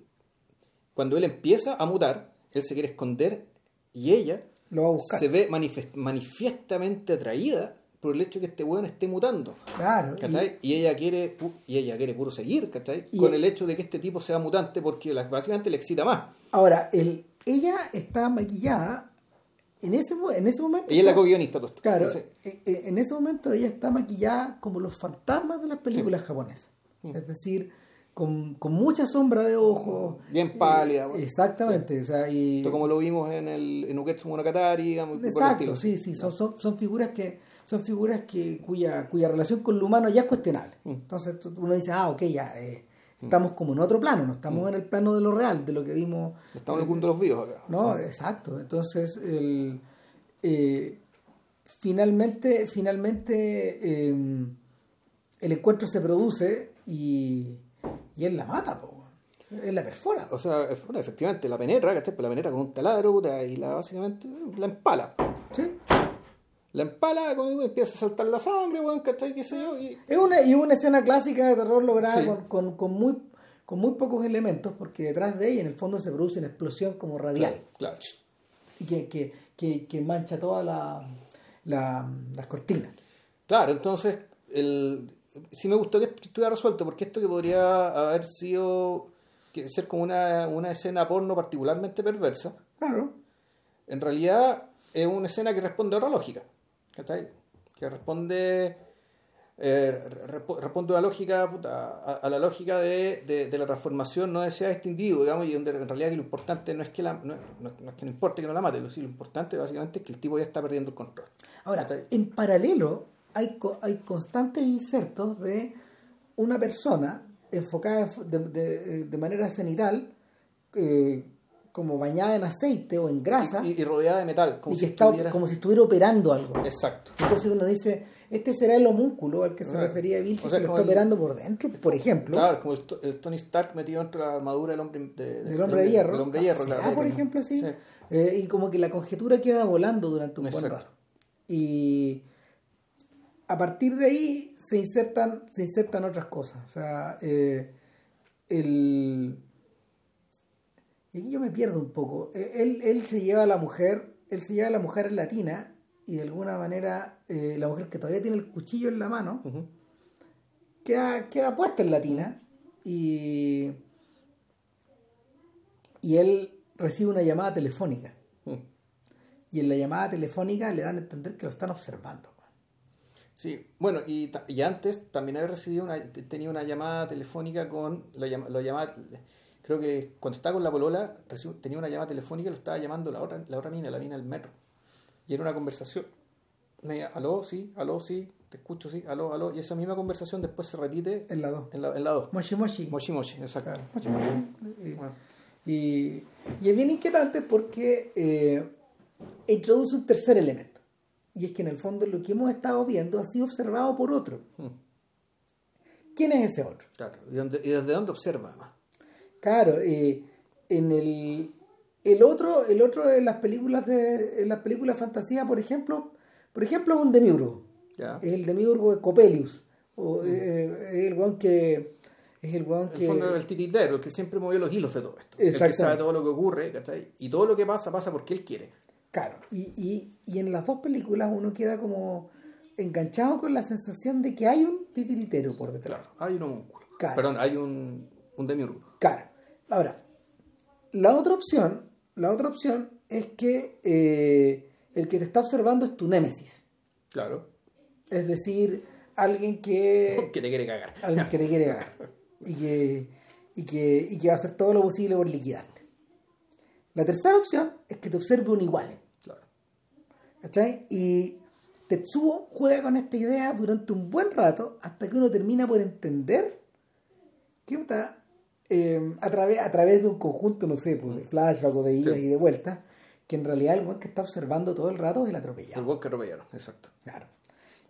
cuando él empieza a mutar, él se quiere esconder y ella lo va a buscar. se ve manifest- manifiestamente atraída por el hecho de que este weón esté mutando. Claro, y- ¿cachai? Y, ella quiere y ella quiere puro seguir, ¿cachai? Y- Con el hecho de que este tipo sea mutante porque básicamente le excita más. Ahora, el, ella está maquillada en ese, en ese momento. Ella es la co-guionista. Claro, eh, eh, en ese momento ella está maquillada como los fantasmas de las películas japonesas. Mm. Es decir, con, con mucha sombra de ojos. Bien pálida, bueno. exactamente. O sea, y, esto como lo vimos en el en Uketsu Monogatari, digamos, Exacto, sí, sí, son, son, son figuras que son figuras que cuya, cuya relación con lo humano ya es cuestionable. Mm. Entonces uno dice, ah, ok, ya eh, estamos como en otro plano, no estamos Mm. en el plano de lo real, de lo que vimos. Estamos en el mundo de los vivos acá. No, exacto. Entonces, el, eh, finalmente, finalmente eh, el encuentro se produce y, y él la mata, po. él la perfora. O sea, efectivamente, la penetra, ¿cachai? Pues la penetra con un taladro, puta, y la básicamente la empala. ¿sí? La empala, con, empieza a saltar la sangre, weón, ¿cachai? ¿Qué sé yo? Y, Es una, y una escena clásica de terror lograda Sí. con, con, con muy, con muy pocos elementos, porque detrás de ella en el fondo se produce una explosión como radial claro. y que, que, que, que mancha todas la, la- las cortinas. Claro, entonces, el, sí me gustó que estuviera resuelto, porque esto que podría haber sido, que ser como una, una escena porno particularmente perversa, Claro. en realidad es una escena que responde a otra lógica, ¿cachai? Que responde, eh, re- responde a la lógica, puta, a, a la lógica de, de- de la transformación no deseada de este individuo, digamos, y donde en realidad que lo importante no es que la, no, no- no es que no importe que no la mate, lo, sí, lo importante básicamente es que el tipo ya está perdiendo el control. Ahora, ¿cachai? en paralelo hay, hay constantes insertos de una persona enfocada de- de manera cenital, eh, como bañada en aceite o en grasa, Y, y rodeada de metal, como y si que está estuviera- como si estuviera operando algo. Exacto. Entonces uno dice, este será el homúnculo al que se Claro. refería Bill, O si sea, que lo está el- operando por dentro, por ejemplo. Claro, como el, to- el Tony Stark metido dentro de la armadura del hombre de, Del hombre de hierro. Del hombre de hierro, ¿Será, claro. por ejemplo, así? Sí. Eh, y como que la conjetura queda volando durante un buen rato. Y a partir de ahí se insertan, se insertan otras cosas. O sea, eh, el... Y aquí yo me pierdo un poco. Eh, Él, él se lleva a la mujer, él se lleva a la mujer en latina y de alguna manera eh, la mujer que todavía tiene el cuchillo en la mano queda, queda puesta en latina y, y él recibe una llamada telefónica. Mm. Y en la llamada telefónica le dan a entender que lo están observando. Sí, bueno, y, y antes también había recibido una, te- tenía una llamada telefónica con, lo, llama- lo llamaba, creo que cuando estaba con la polola, tenía una llamada telefónica y lo estaba llamando la otra, la otra mina, la mina del metro. Y era una conversación. Me decía, aló, sí, aló, sí, te escucho, sí, aló, aló. Y esa misma conversación después se repite En la 2. en la, en la 2. Moshi Moshi. Moshi Moshi, exacto. Claro, moshi, moshi. Y- Bueno, Y, y es bien inquietante porque eh, introduce un tercer elemento. Y es que en el fondo lo que hemos estado viendo ha sido observado por otro. ¿Quién es ese otro? claro. ¿Y, dónde- y desde dónde observa además? Claro, eh, en el, el otro, el otro en las películas de en las películas de fantasía, por ejemplo, por ejemplo es un demiurgo. Es el demiurgo de Copelius. O, eh, es el weón que es el En que el fondo era el titiritero, el que siempre movió los hilos de todo esto. El que sabe todo lo que ocurre, ¿cachai? Y todo lo que pasa, pasa porque él quiere. Claro, y, y, y en las dos películas uno queda como enganchado con la sensación de que hay un titiritero por detrás. Claro, hay un homúnculo. Claro. Perdón, hay un, un demiurgo. Claro. Ahora, la otra opción, la otra opción es que eh, el que te está observando es tu némesis. Claro. Es decir, alguien que <laughs> que te quiere cagar. alguien que te quiere ganar y que, y, que, y que va a hacer todo lo posible por liquidarte. La tercera opción es que te observe un igual. Claro. ¿Cachai? Y Tetsuo juega con esta idea durante un buen rato hasta que uno termina por entender que eh, a, través, a través de un conjunto, no sé, pues, de flashback o de ida Sí. y de vuelta, que en realidad el buen que está observando todo el rato es el El atropellado. buen que atropellaron, exacto. Claro.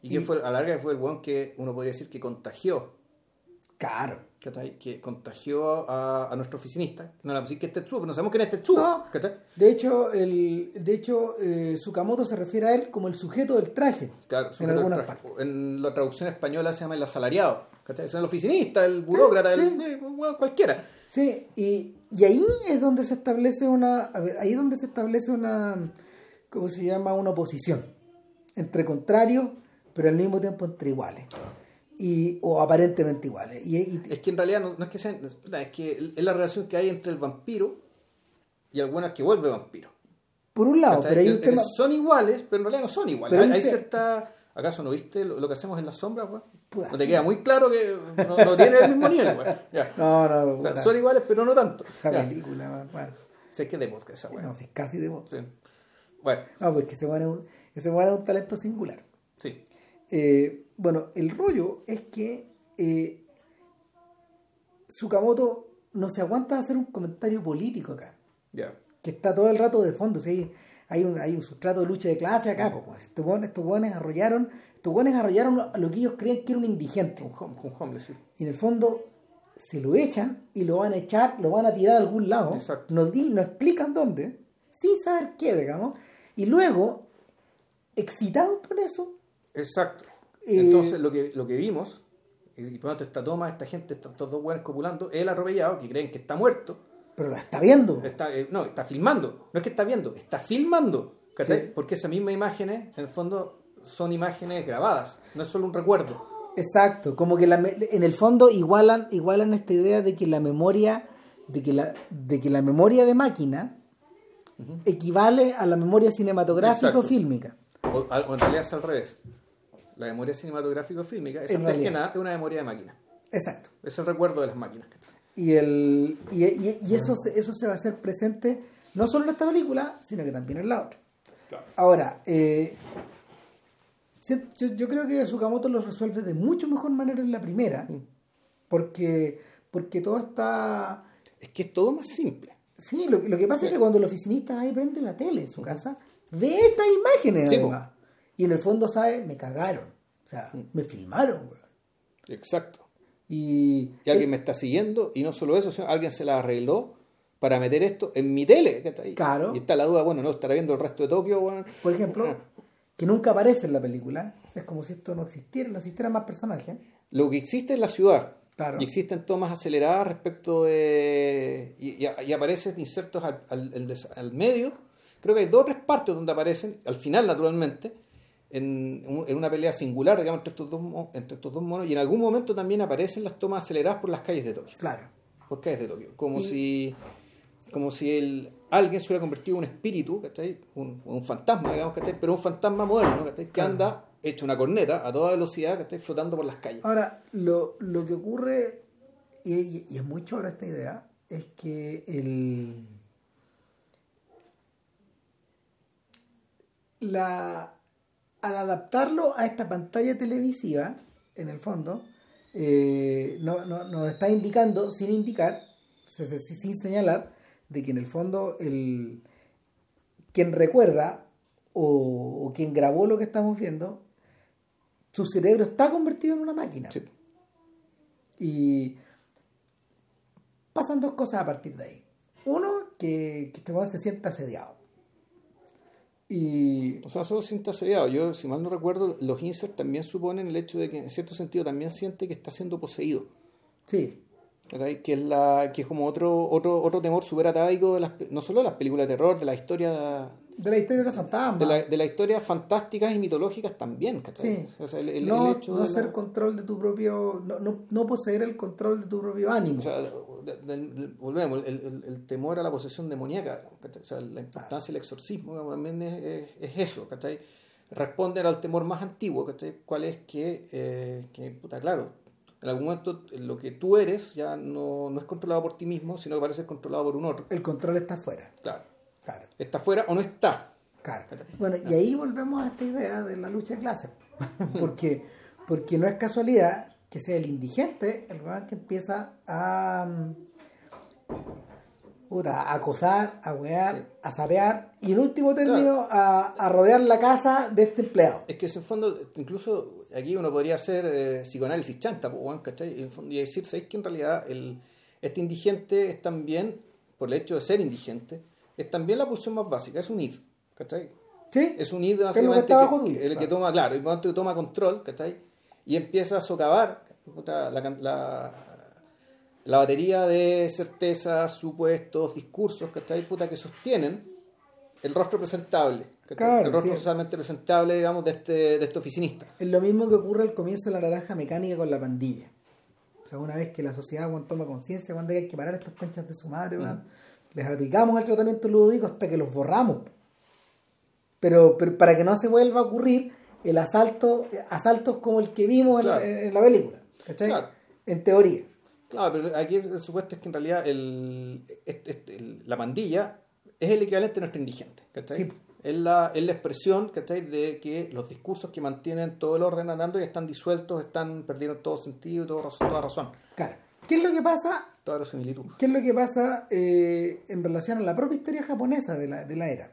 Y, que fue, a la larga fue el buen que uno podría decir que contagió, Claro. ¿cachai? Que contagió a, a nuestro oficinista. No le vamos a decir que es Tetsuo, pero no sabemos quién es Tetsuo, No. ¿cachai? De hecho, el, de hecho eh, Sukamoto se refiere a él como el sujeto del traje. Claro, en sujeto al algunas traje. partes. En la traducción española se llama el asalariado, ¿cachai? Es el oficinista, el burócrata, sí. el, eh, bueno, cualquiera. Sí, y, y ahí es donde se establece una, a ver, ahí es donde se establece una, ¿cómo se llama? Una oposición entre contrarios, pero al mismo tiempo entre iguales. Y, o aparentemente iguales. Y, y- Es que en realidad no, no es que sean, es es que es la relación que hay entre el vampiro y algunas que vuelve vampiro. por un lado, ¿cachai? pero hay un tema... Son iguales, pero en realidad no son iguales. Pero Hay, hay cierta... ¿Acaso no viste lo, lo que hacemos en la sombra, weón? Puta, No te queda muy claro que no, no tiene el mismo nivel. Ya. <laughs> No, no, O sea, puta, son iguales, pero no tanto. esa Ya. película, bueno, Sé que es de podcast esa no, si es casi de. Sí. Bueno, No, porque ese bueno es un, ese es un talento singular. sí. Eh, bueno, el rollo es que eh, Sukamoto no se aguanta hacer un comentario político acá, Ya. que está todo el rato de fondo. ¿sí? Hay, un, hay un sustrato de lucha de clase acá. pues. Estos hueones- estos arrollaron, estos hueones arrollaron a lo que ellos creían que era un indigente. Un, hom- un homeless, sí. Y en el fondo se lo echan y lo van a echar, lo van a tirar a algún lado. Exacto. No, di, no explican dónde, sin saber qué, digamos. Y luego, excitados por eso, Exacto. Eh, Entonces lo que, lo que vimos, y pronto esta toma, esta gente, estos dos buenos copulando, el atropellado, que creen que está muerto, pero lo está viendo. está, eh, no, está filmando, no es que está viendo, está filmando. Porque esas mismas imágenes, en el fondo, son imágenes grabadas, no es solo un recuerdo. Exacto, como que la en el fondo igualan, igualan esta idea de que la memoria, de que la, de que la memoria de máquina equivale a la memoria cinematográfica o fílmica. O, o en realidad es al revés. La memoria cinematográfica o fílmica es En antes que nada es una memoria de máquina. Exacto. Es el recuerdo de las máquinas. Y, el, y, y- y eso, se- eso se va a hacer presente no solo en esta película, sino que también en la otra. Ahora, eh, yo, yo creo que Sukamoto lo resuelve de mucho mejor manera en la primera, porque, porque todo está... Es que es todo más simple. Sí, lo, lo que pasa es que cuando el oficinista va y prende la tele en su casa, ve estas imágenes Sí, además. Y en el fondo sabe, me cagaron. O sea, me filmaron, weón. Exacto. Y, Y alguien me está siguiendo, y no solo eso, sino alguien se la arregló para meter esto en mi tele. que está ahí. Claro. Y está la duda, bueno, no estará viendo el resto de Tokio, bueno. por ejemplo, que nunca aparece en la película, es como si esto no existiera, no existieran más personajes. Lo que existe es la ciudad. Claro. Y existen tomas aceleradas respecto de. Y, y- y aparecen insertos al, al- al medio. Creo que hay dos o tres partes donde aparecen, al final, naturalmente, en, en una pelea singular, digamos, entre estos, dos, entre estos dos monos. Y en algún momento también aparecen las tomas aceleradas por las calles de Tokio. Claro. por calles de Tokio. Como Y- si como si el, alguien se hubiera convertido en un espíritu, ¿cachai? Un, un fantasma, digamos, ¿cachai? Pero un fantasma moderno, ¿cachai? Que Claro. anda hecho una corneta a toda velocidad, que está flotando por las calles. Ahora, lo, lo que ocurre, y, y- y es muy chora esta idea, es que el. La, al adaptarlo a esta pantalla televisiva, en el fondo, eh, no, no- nos está indicando, sin indicar, sin señalar, de que en el fondo el, quien recuerda o, o quien grabó lo que estamos viendo, su cerebro está convertido en una máquina. Sí. Y pasan dos cosas a partir de ahí. Uno, que, que este se sienta asediado. Y O sea, solo siente asediado. Yo, si mal no recuerdo, los inserts también suponen el hecho de que, en cierto sentido, también siente que está siendo poseído. sí. Que es, la, que es como otro, otro, otro temor súper atávico, de las, no solo de las películas de terror, de la historia de la historia de fantasma. de, la, de las historias fantásticas y mitológicas también, ¿cachai? Sí. O sea, el, el- no el hecho no de la- ser control de tu propio. No, no, no poseer el control de tu propio ánimo. O sea, de- de- de- volvemos, el, el- el temor a la posesión demoníaca, ¿cachai? O sea, la importancia del exorcismo digamos, también es, es- es eso, ¿cachai? Responden al temor más antiguo, ¿cachai? ¿Cuál es que, eh, que, puta, claro, en algún momento lo que tú eres ya no, no es controlado por ti mismo, sino que parece controlado por un otro. el control está afuera. Claro. Claro. ¿Está fuera o no está? Claro. Bueno, y ahí volvemos a esta idea de la lucha de clases. <laughs> porque, porque no es casualidad que sea el indigente el weón que empieza a, puta, a acosar, a wear, a sapear y en último término a, a rodear la casa de este empleado. Es que en el fondo, incluso aquí uno podría hacer eh, psicoanálisis chanta, ¿cachai? Y, decir, ¿sabéis que en realidad el, este indigente es también, por el hecho de ser indigente, es también la pulsión más básica, es un id, ¿cachai? ¿Sí? Es un id que básicamente bajo que- tuyo, el que claro. toma, claro, y por tanto que toma control, ¿cachai? Y empieza a socavar la, la, la batería de certezas, supuestos, discursos, ¿cachai? Puta, que sostienen el rostro presentable, el rostro sí. socialmente presentable, digamos, de este, de este oficinista. Es lo mismo que ocurre al comienzo de la naranja mecánica con la pandilla. O sea, una vez que la sociedad weón, toma conciencia cuando hay que parar a estos conchas de su madre, les aplicamos el tratamiento lúdico hasta que los borramos. Pero, pero para que no se vuelva a ocurrir el asalto, asaltos como el que vimos en- Claro. en, en la película. ¿Cachai? Claro. En teoría. Claro, pero aquí el, supuesto es que en realidad el, este- este- la pandilla es el equivalente a nuestro indigente, ¿cachai? Sí. Es, la, es la expresión, ¿cachai? De que los discursos que mantienen todo el orden andando ya están disueltos, están perdieron todo sentido y toda razón, Claro. ¿Qué es lo que pasa toda la similitud. ¿Qué es lo que pasa eh, en relación a la propia historia japonesa de la, de la era?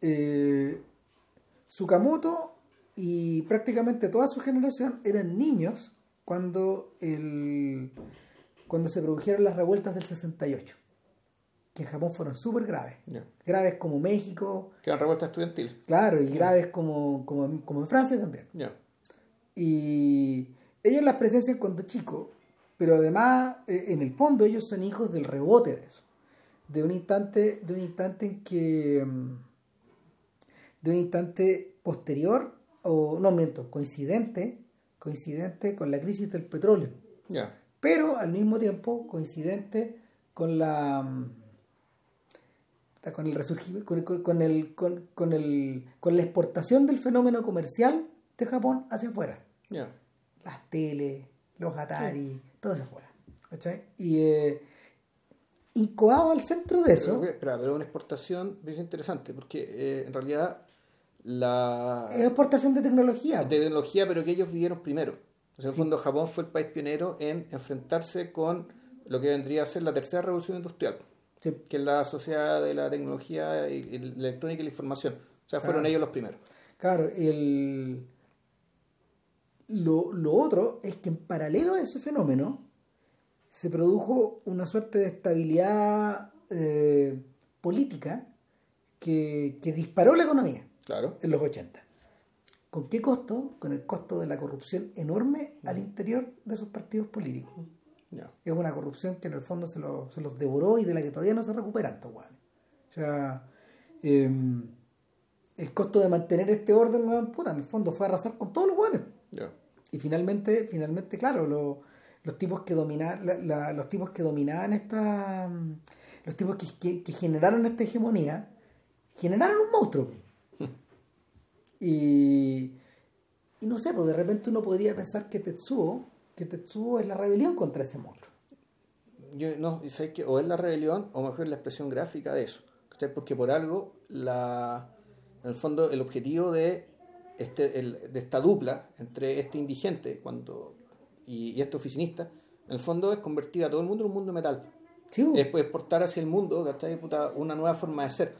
Eh, Tsukamoto y prácticamente toda su generación eran niños cuando, el, cuando se produjeron las revueltas del 68, que en Japón fueron súper graves. Graves como México, Que eran revueltas estudiantiles. claro, y graves como, como, como en Francia también. Ya. Y ellos las presencian cuando chicos, pero además, eh, en el fondo, ellos son hijos del rebote de eso. De un instante, de un instante en que. De un instante posterior, o no miento, coincidente, coincidente con la crisis del petróleo. Pero al mismo tiempo coincidente con la. mm, con el resurgimiento, con, con- con el, con, con el, con la exportación del fenómeno comercial de Japón hacia afuera Ya. las teles, los Atari, todo eso fuera. ¿cachai? Y eh, incoado al centro de eso, Pero, espera, pero una exportación es interesante porque eh, en realidad la es exportación de tecnología. de tecnología, pero que ellos vivieron primero. O sea, en el fondo Japón fue el país pionero en enfrentarse con lo que vendría a ser la tercera revolución industrial, Sí, que es la sociedad de la tecnología y, y la electrónica y la información. O sea, fueron Claro. ellos los primeros. claro, el, lo, lo otro es que en paralelo a ese fenómeno se produjo una suerte de estabilidad eh, política que, que disparó la economía. Claro. en los 80. ¿Con qué costo? Con el costo de la corrupción enorme al interior de esos partidos políticos. Ya. Es una corrupción que en el fondo se, lo- se los devoró y de la que todavía no se recuperan estos. O sea, em, el costo de mantener este orden, weón, puta, en el fondo fue arrasar con todos los weones. Ya. Y finalmente, finalmente claro, lo- los tipos que dominaban, la- la- los tipos que dominaban esta, mm, los tipos que, que- que generaron esta hegemonía, generaron un monstruo. Y, y no sé, pues de repente uno podría pensar que Tetsuo, que Tetsuo es la rebelión contra ese monstruo. Yo no, sabes que o es la rebelión o mejor la expresión gráfica de eso. Porque por algo, la, en el fondo, el objetivo de, este, el- de esta dupla entre este indigente cuando, y, y este oficinista, en el fondo es convertir a todo el mundo en un mundo metal. Sí. Es pues, exportar hacia el mundo ¿cachai? Puta, una nueva forma de ser.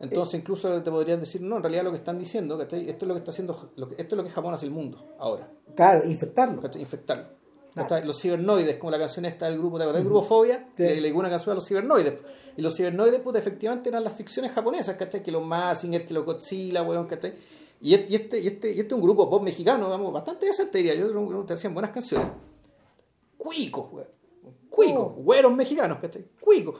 Entonces, incluso te podrían decir, no, en realidad lo que están diciendo, ¿cachai? Esto es lo que está haciendo, lo que, esto es lo que Japón hace el mundo ahora. claro, infectarlo. ¿cachai? infectarlo. Los cibernoides, como la canción esta del grupo, ¿te acordás del grupo Fobia? Sí. Le, le una canción a los cibernoides. Y los cibernoides, puta, efectivamente eran las ficciones japonesas, ¿cachai? Que los Mazinger, que los Godzilla, weón, ¿cachai? Y este, y este, y este, y este es un grupo pop mexicano, digamos, bastante decente, diría yo, creo que te hacían buenas canciones. Cuicos, weón. Cuicos, Oh. güeros mexicanos, ¿cachai? Cuicos.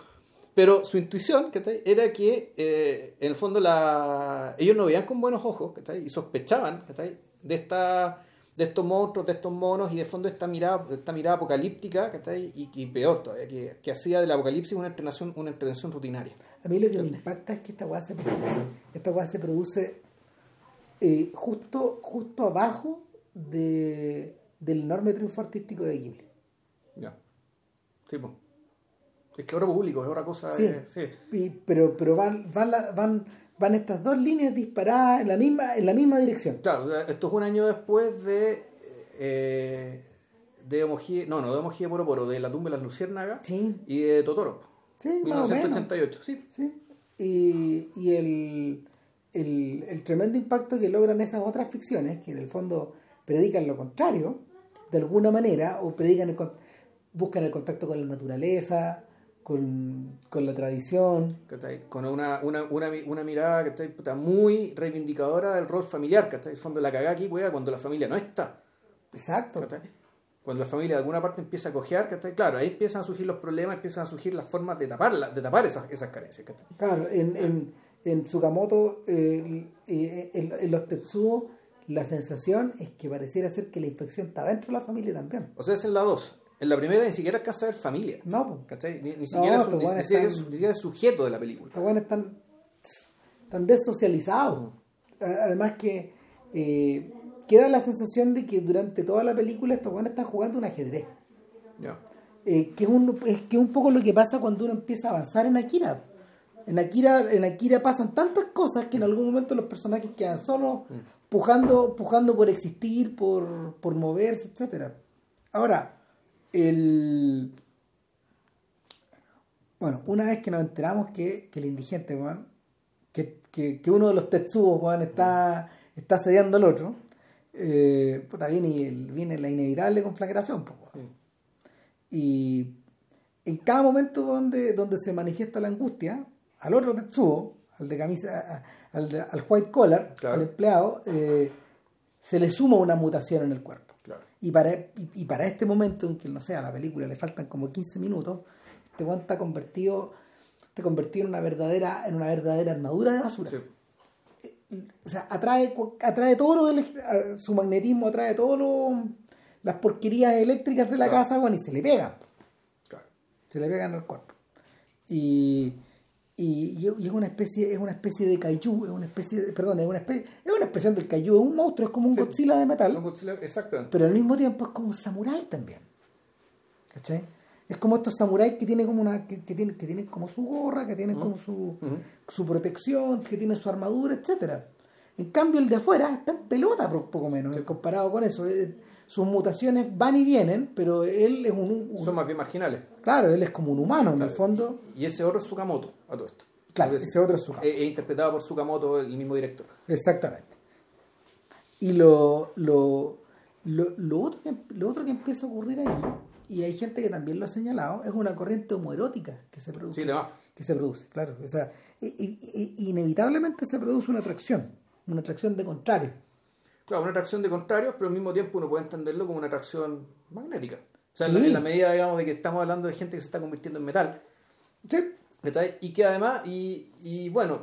Pero su intuición, ¿cachai? Era que, eh, en el fondo, la... ellos no veían con buenos ojos, ¿cachai? Y sospechaban, ¿cachai? De, esta, de estos monstruos, de estos monos, y de fondo esta mirada, esta mirada apocalíptica, ¿cachai? Y, y peor todavía, que, que hacía del apocalipsis una entrenación, una entretención rutinaria. A mí lo que me impacta es que esta weá se produce, esta weá se produce eh, justo, justo abajo de, del enorme triunfo artístico de Ghibli. Ya. Sí, pues. Es que ahora público, es otra cosa. Sí. eh, sí. Y- pero pero van, van, la- van, van estas dos líneas disparadas en la misma, en la misma dirección. Claro, esto es un año después de. Eh, de no, no, de Emoji de Poro Poro, de La tumba de las luciérnagas Sí, y de Totoro. Sí, más o menos. Sí. sí. Y, y el, el, el, tremendo impacto que logran esas otras ficciones, que en el fondo predican lo contrario, de alguna manera, o predican el, buscan el contacto con la naturaleza, con, con la tradición. Con una, una, una, una mirada que está muy reivindicadora del rol familiar, que está el fondo de la cagada aquí, cuando la familia no está. Exacto. Cuando la familia de alguna parte empieza a cojear, claro, ahí empiezan a surgir los problemas, empiezan a surgir las formas de tapar, de tapar esas, esas carencias. Claro, en, en, en Tsukamoto, eh, en, en, los Tetsuo, la sensación es que pareciera ser que la infección está dentro de la familia también. O sea, es en la 2. En la primera ni siquiera alcanza a ver familia. No, ¿cachai? Ni, siquiera, es, ni, siquiera es, sujeto de la película. Estos buenos están, están desocializados. Además que eh, queda la sensación de que durante toda la película estos buenos están jugando un ajedrez. Eh, que, es un, es que un poco lo que pasa cuando uno empieza a avanzar en Akira. En Akira, en Akira pasan tantas cosas que en algún momento los personajes quedan solos, mm. pujando, pujando por existir, por, por moverse, etcétera. Ahora, el bueno, una vez que nos enteramos que, que el indigente, que, que, que, uno de los Tetsuo está, está sediando al otro, eh, puta, viene, viene la inevitable conflagración. Y en cada momento donde, donde se manifiesta la angustia, al otro Tetsuo, al de camisa, al, al white collar, al empleado, eh, se le suma una mutación en el cuerpo. Y, para, y, para este momento en que, no sé, a la película le faltan como 15 minutos, este Juan está convertido, está convertido en una verdadera, en una verdadera armadura de basura. O sea, atrae, atrae todo lo su magnetismo atrae todo las porquerías eléctricas de la casa, bueno, y se le pega. Se le pegan al cuerpo. Y, y, es una especie es una especie de kaiju es una especie de, perdón es una especie es una expresión del kaiju es un monstruo es como un Godzilla de metal. Pero al mismo tiempo es como un samurái también. ¿cachai? es como estos samuráis que tienen como una que, tienen que tienen como su gorra que tienen como su, su protección que tienen su armadura etcétera. En cambio el de afuera está en pelota poco menos comparado con eso. Eh, sus mutaciones van y vienen pero él es un, son más bien marginales claro él es como un humano en el fondo y ese otro es Sukamoto a todo esto. Claro, ese otro es Sukamoto. Es, interpretado por Sukamoto, el mismo director. Exactamente. Y lo, lo, lo, otro que, lo otro que empieza a ocurrir ahí, y hay gente que también lo ha señalado, es una corriente homoerótica que se produce. Sí, que se produce, claro. O sea, inevitablemente se produce una atracción, una atracción de contrario. Claro, una atracción de contrarios, pero al mismo tiempo uno puede entenderlo como una atracción magnética. O sea, en, la, medida, digamos, de que estamos hablando de gente que se está convirtiendo en metal. Sí. Y que además, y, y bueno,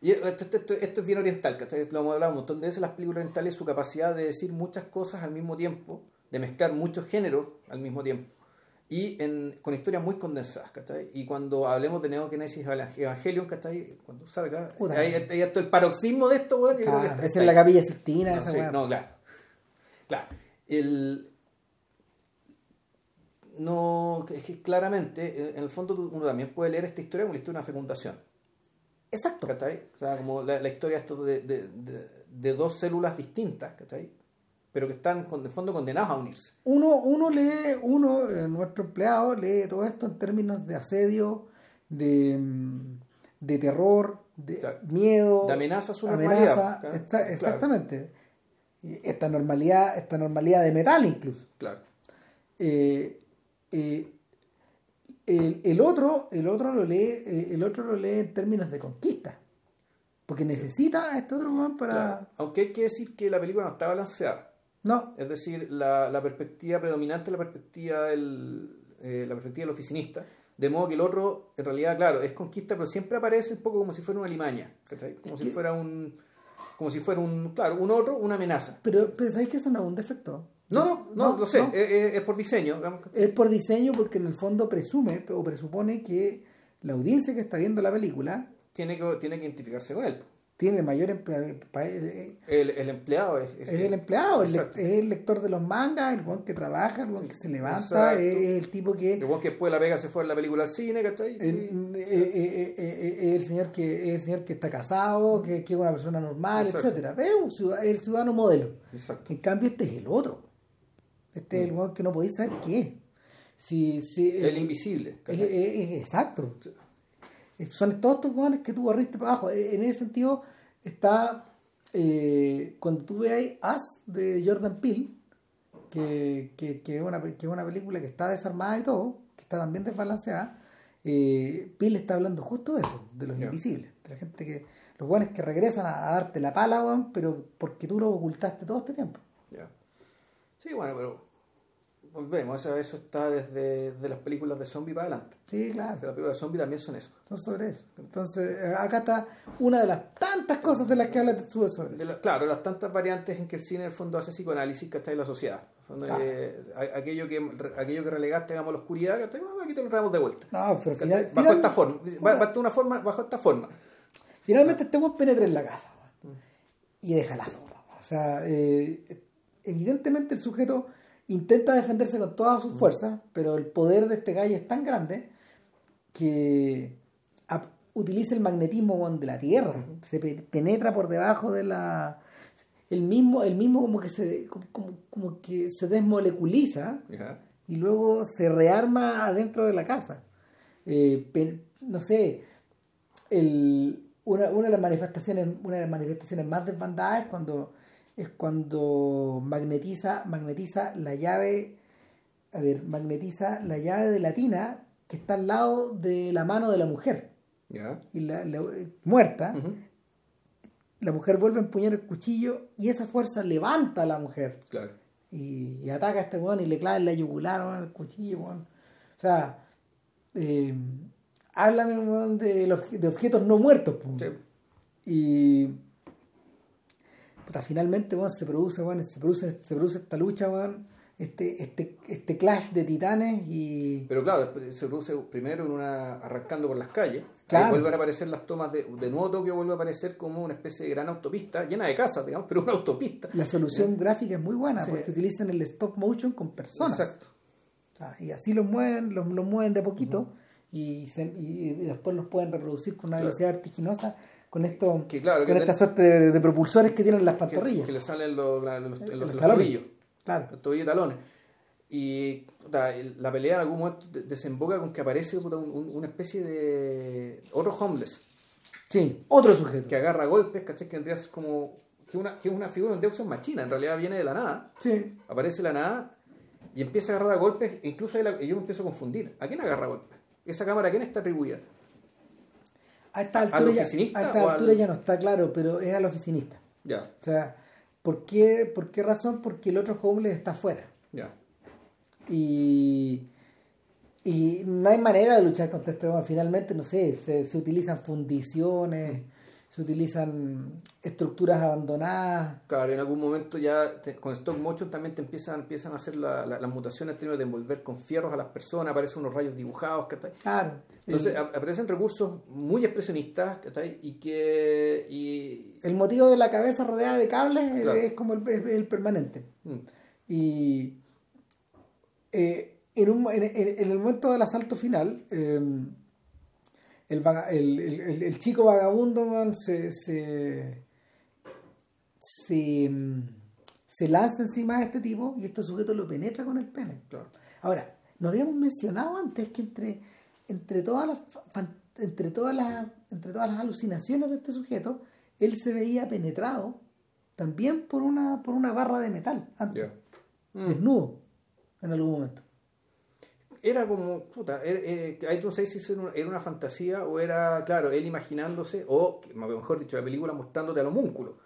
y esto, esto, esto, es bien oriental, Lo hemos hablado un montón de veces, las películas orientales, su capacidad de decir muchas cosas al mismo tiempo, de mezclar muchos géneros al mismo tiempo, y en, con historias muy condensadas, Y cuando hablemos de Neogenesis Evangelion, ¿cachai? Cuando salga, ahí, ahí, el paroxismo de esto, bueno, esa es la capilla Sistina, no, esa No, claro. Claro. El, no, es que claramente, en el fondo uno también puede leer esta historia como la historia de una fecundación. Exacto. O sea, como la, historia esto de, de, de, dos células distintas, ¿cachai? Pero que están, con, de fondo, condenadas a unirse. Uno, uno lee, uno, eh, nuestro empleado, lee todo esto en términos de asedio, de, de terror, de miedo. De amenaza a su normalidad. exactamente. Esta normalidad, esta normalidad de metal incluso. Claro. Eh, eh, el, otro, el otro lo lee, el otro lo lee en términos de conquista. Porque necesita a este otro man para. Aunque hay que decir que la película no está balanceada. No. Es decir, la, la perspectiva predominante es la perspectiva del, eh, la perspectiva del oficinista. De modo que el otro, en realidad, claro, es conquista, pero siempre aparece un poco como si fuera una limaña. Como si fuera un. Como si fuera un. Claro, un otro, una amenaza. Pero pensáis que eso no es un defecto. No, no, no, lo sé, Es, por diseño. Es por diseño porque en el fondo presume o presupone que la audiencia que está viendo la película tiene que, tiene que identificarse con él. Tiene mayor empleado. Eh, el, el, empleado es, es, el empleado, es el lector de los mangas, el buen que trabaja, el buen que se levanta, es el tipo que. El buen que después de la Vega se fue a la película al cine, ¿cachai? El, eh, eh, el, señor que, el señor que está casado, que, que es una persona normal, etcétera Es un el ciudadano modelo. Exacto. En cambio, este es el otro. Este es el mm. que no podéis saber qué es. Si, si, El invisible. exacto. Son todos estos hueones que tú barriste para abajo. E- En ese sentido está eh, cuando tú ves ahí As de Jordan Peele, que, que, que es una, que es una película que está desarmada y todo, que está también desbalanceada, eh, Peele está hablando justo de eso, de los invisibles, de la gente que, los buenos que regresan a, a darte la pala, weón, pero porque tú lo ocultaste todo este tiempo. Sí, bueno, pero volvemos, eso, eso está desde de las películas de zombie para adelante. Sí, O claro. sea, las películas de zombie también son eso. Son sobre eso. Entonces, eh, acá está una de las tantas cosas de las que habla Tetsuo sobre eso. la- claro, las tantas variantes en que el cine en el fondo hace psicoanálisis ¿cachai? la sociedad. Son, Claro. eh, aquello, que, aquello que relegaste digamos, la oscuridad, ¿cachai? Aquí te lo traemos de vuelta. No, pero final- bajo final- esta forma, ba- bajo, una forma, bajo esta forma. Finalmente este weón penetra en la casa weón, y deja la zorra. O sea, eh, evidentemente el sujeto intenta defenderse con todas sus fuerzas, pero el poder de este gallo es tan grande que utiliza el magnetismo de la Tierra. Se pe- penetra por debajo de la... El mismo, el mismo como que se como, como- que se desmoleculiza y luego se rearma adentro de la casa. Eh, pe- no sé, el, una, una de las manifestaciones, una de las manifestaciones más desbandadas es cuando es cuando magnetiza, magnetiza la llave, a ver, magnetiza la llave de la tina que está al lado de la mano de la mujer ¿Ya? y la, la- muerta. La mujer vuelve a empuñar el cuchillo y esa fuerza levanta a la mujer Claro. y, y ataca a este weón y le clava en la yugular weón, el cuchillo, weón. O sea, eh, háblame weón, de, los- de objetos no muertos. Sí. Y puta, finalmente weón, se produce, weón, se produce, se produce esta lucha, weón, este, este, este clash de titanes y. Pero claro, se produce primero en una arrancando por las calles. Claro. Ahí vuelven a aparecer las tomas de, de nuevo Tokio vuelve a aparecer como una especie de gran autopista, llena de casas, digamos, <laughs> pero una autopista. La solución gráfica es muy buena Sí. porque utilizan el stop motion con personas. Exacto. O sea, y así los mueven, los, los mueven de poquito y, se- y- y después los pueden reproducir con una Claro. velocidad vertiginosa con esto Que claro, que con esta ten- suerte de, de propulsores que tienen las pantorrillas. que le salen los, la- los, los- En tobillos. Claro. los tobillos y talones. Y puta, la pelea en algún momento de- desemboca con que aparece puta, un- un- una especie de otro homeless Sí, otro sujeto. que agarra golpes, ¿cachai? Que vendría como que una, que es una figura de Deus Machina, en realidad viene de la nada, Sí. aparece de la nada y empieza a agarrar a golpes, e incluso yo me empiezo a confundir. ¿A quién agarra golpes? ¿Esa cámara a quién está atribuida? A esta ¿Al altura, ya, a esta altura al- ya no está claro, pero es al oficinista. Ya, O sea, ¿por qué, ¿por qué razón? Porque el otro homeless está afuera. ya. Y, y no hay manera de luchar contra este hombre. Finalmente, no sé, se, se utilizan fundiciones, se utilizan estructuras abandonadas. Claro, en algún momento ya te- con stop motion también te empiezan, empiezan a hacer la- la- las mutaciones en términos de envolver con fierros a las personas, aparecen unos rayos dibujados, ¿cachai? Claro. Entonces el, aparecen recursos muy expresionistas, ¿cachai? Y que... Y, el motivo de la cabeza rodeada de cables eh, Claro. es como el, el- el permanente. mm, Y eh, en, un, en, en- en el momento del asalto final, eh, el, el, el- el- chico vagabundo man, se, se, se, se lanza encima de este tipo y este sujeto lo penetra con el pene. claro. Ahora, nos habíamos mencionado antes que entre, entre, todas las, entre, todas las, entre todas las alucinaciones de este sujeto, él se veía penetrado también por una, por una barra de metal antes. Mm. desnudo, en algún momento. Era como, puta, era, eh, sabes si era una, era una fantasía o era, claro, él imaginándose, o mejor dicho, la película mostrándote al homúnculo.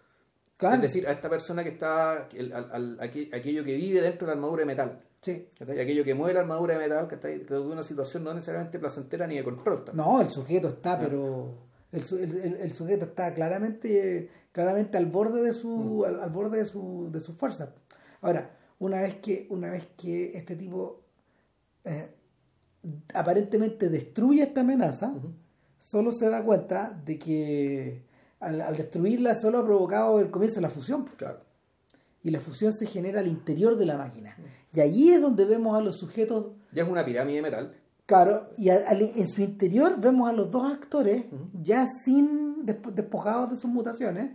Claro, Es decir, a esta persona que está, el- al- al- aqu- aquello que vive dentro de la armadura de metal. sí. Aquello que mueve la armadura de metal, que está de una situación no necesariamente placentera ni de control. también. No, el sujeto está, Ah. pero el, su- el- el- el sujeto está claramente, claramente al borde de su, al, al borde de su, de sus fuerzas. Ahora, una vez que, una vez que este tipo eh, aparentemente destruye esta amenaza, solo se da cuenta de que al, al destruirla solo ha provocado el comienzo de la fusión. Claro. Y la fusión se genera al interior de la máquina. Y allí es donde vemos a los sujetos Ya es una pirámide de metal. Claro, y en su interior vemos a los dos actores ya sin despo- despojados de sus mutaciones,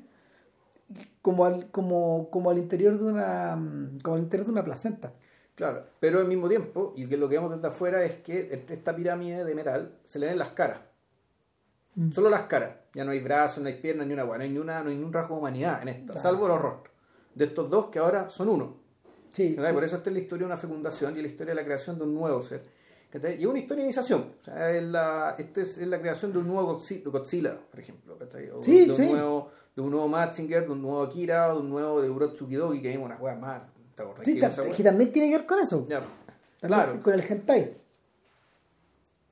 como al, como, como al interior de una mm, como al interior de una placenta. Claro, pero al mismo tiempo, y que lo que vemos desde afuera es que esta pirámide de metal se le ven las caras. Mm. Solo las caras. Ya no hay brazos, no hay piernas, ni una no hay ni una, no hay ni un rasgo de humanidad en esta, salvo los rostros. De estos dos que ahora son uno. Sí. Por eso esta es la historia de una fecundación y la historia de la creación de un nuevo ser. Y una historia de iniciación. O sea, es la, este es, la creación de un nuevo Godzilla, por ejemplo. O sí, de, un nuevo, de un nuevo Matzinger, de un nuevo Akira, de un nuevo de Urotsukidogi, que vimos unas weas más. Sí, que también tiene que ver con eso. Ya, claro. Con el hentai.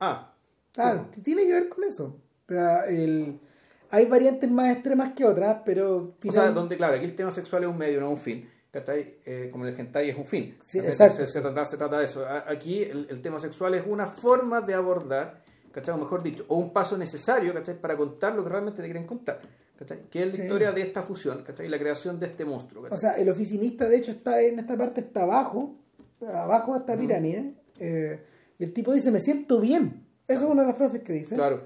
Ah. Claro, tiene que ver con eso. el, hay variantes más extremas que otras, pero... O sea, donde, claro, aquí el tema sexual es un medio, no un fin. Eh, como el hentai es un fin. Sí, exacto. Se, trata, se, trata, de eso. Aquí el, tema sexual es una forma de abordar, ¿cachai? O mejor dicho, o un paso necesario ¿cachai? para contar lo que realmente te quieren contar. ¿Cachai? Que es la historia de esta fusión, ¿cachai? la creación de este monstruo. O sea, el oficinista, de hecho, está en esta parte, está abajo, abajo de esta pirámide, eh, y el tipo dice, me siento bien. Eso es una de las frases que dice. Claro.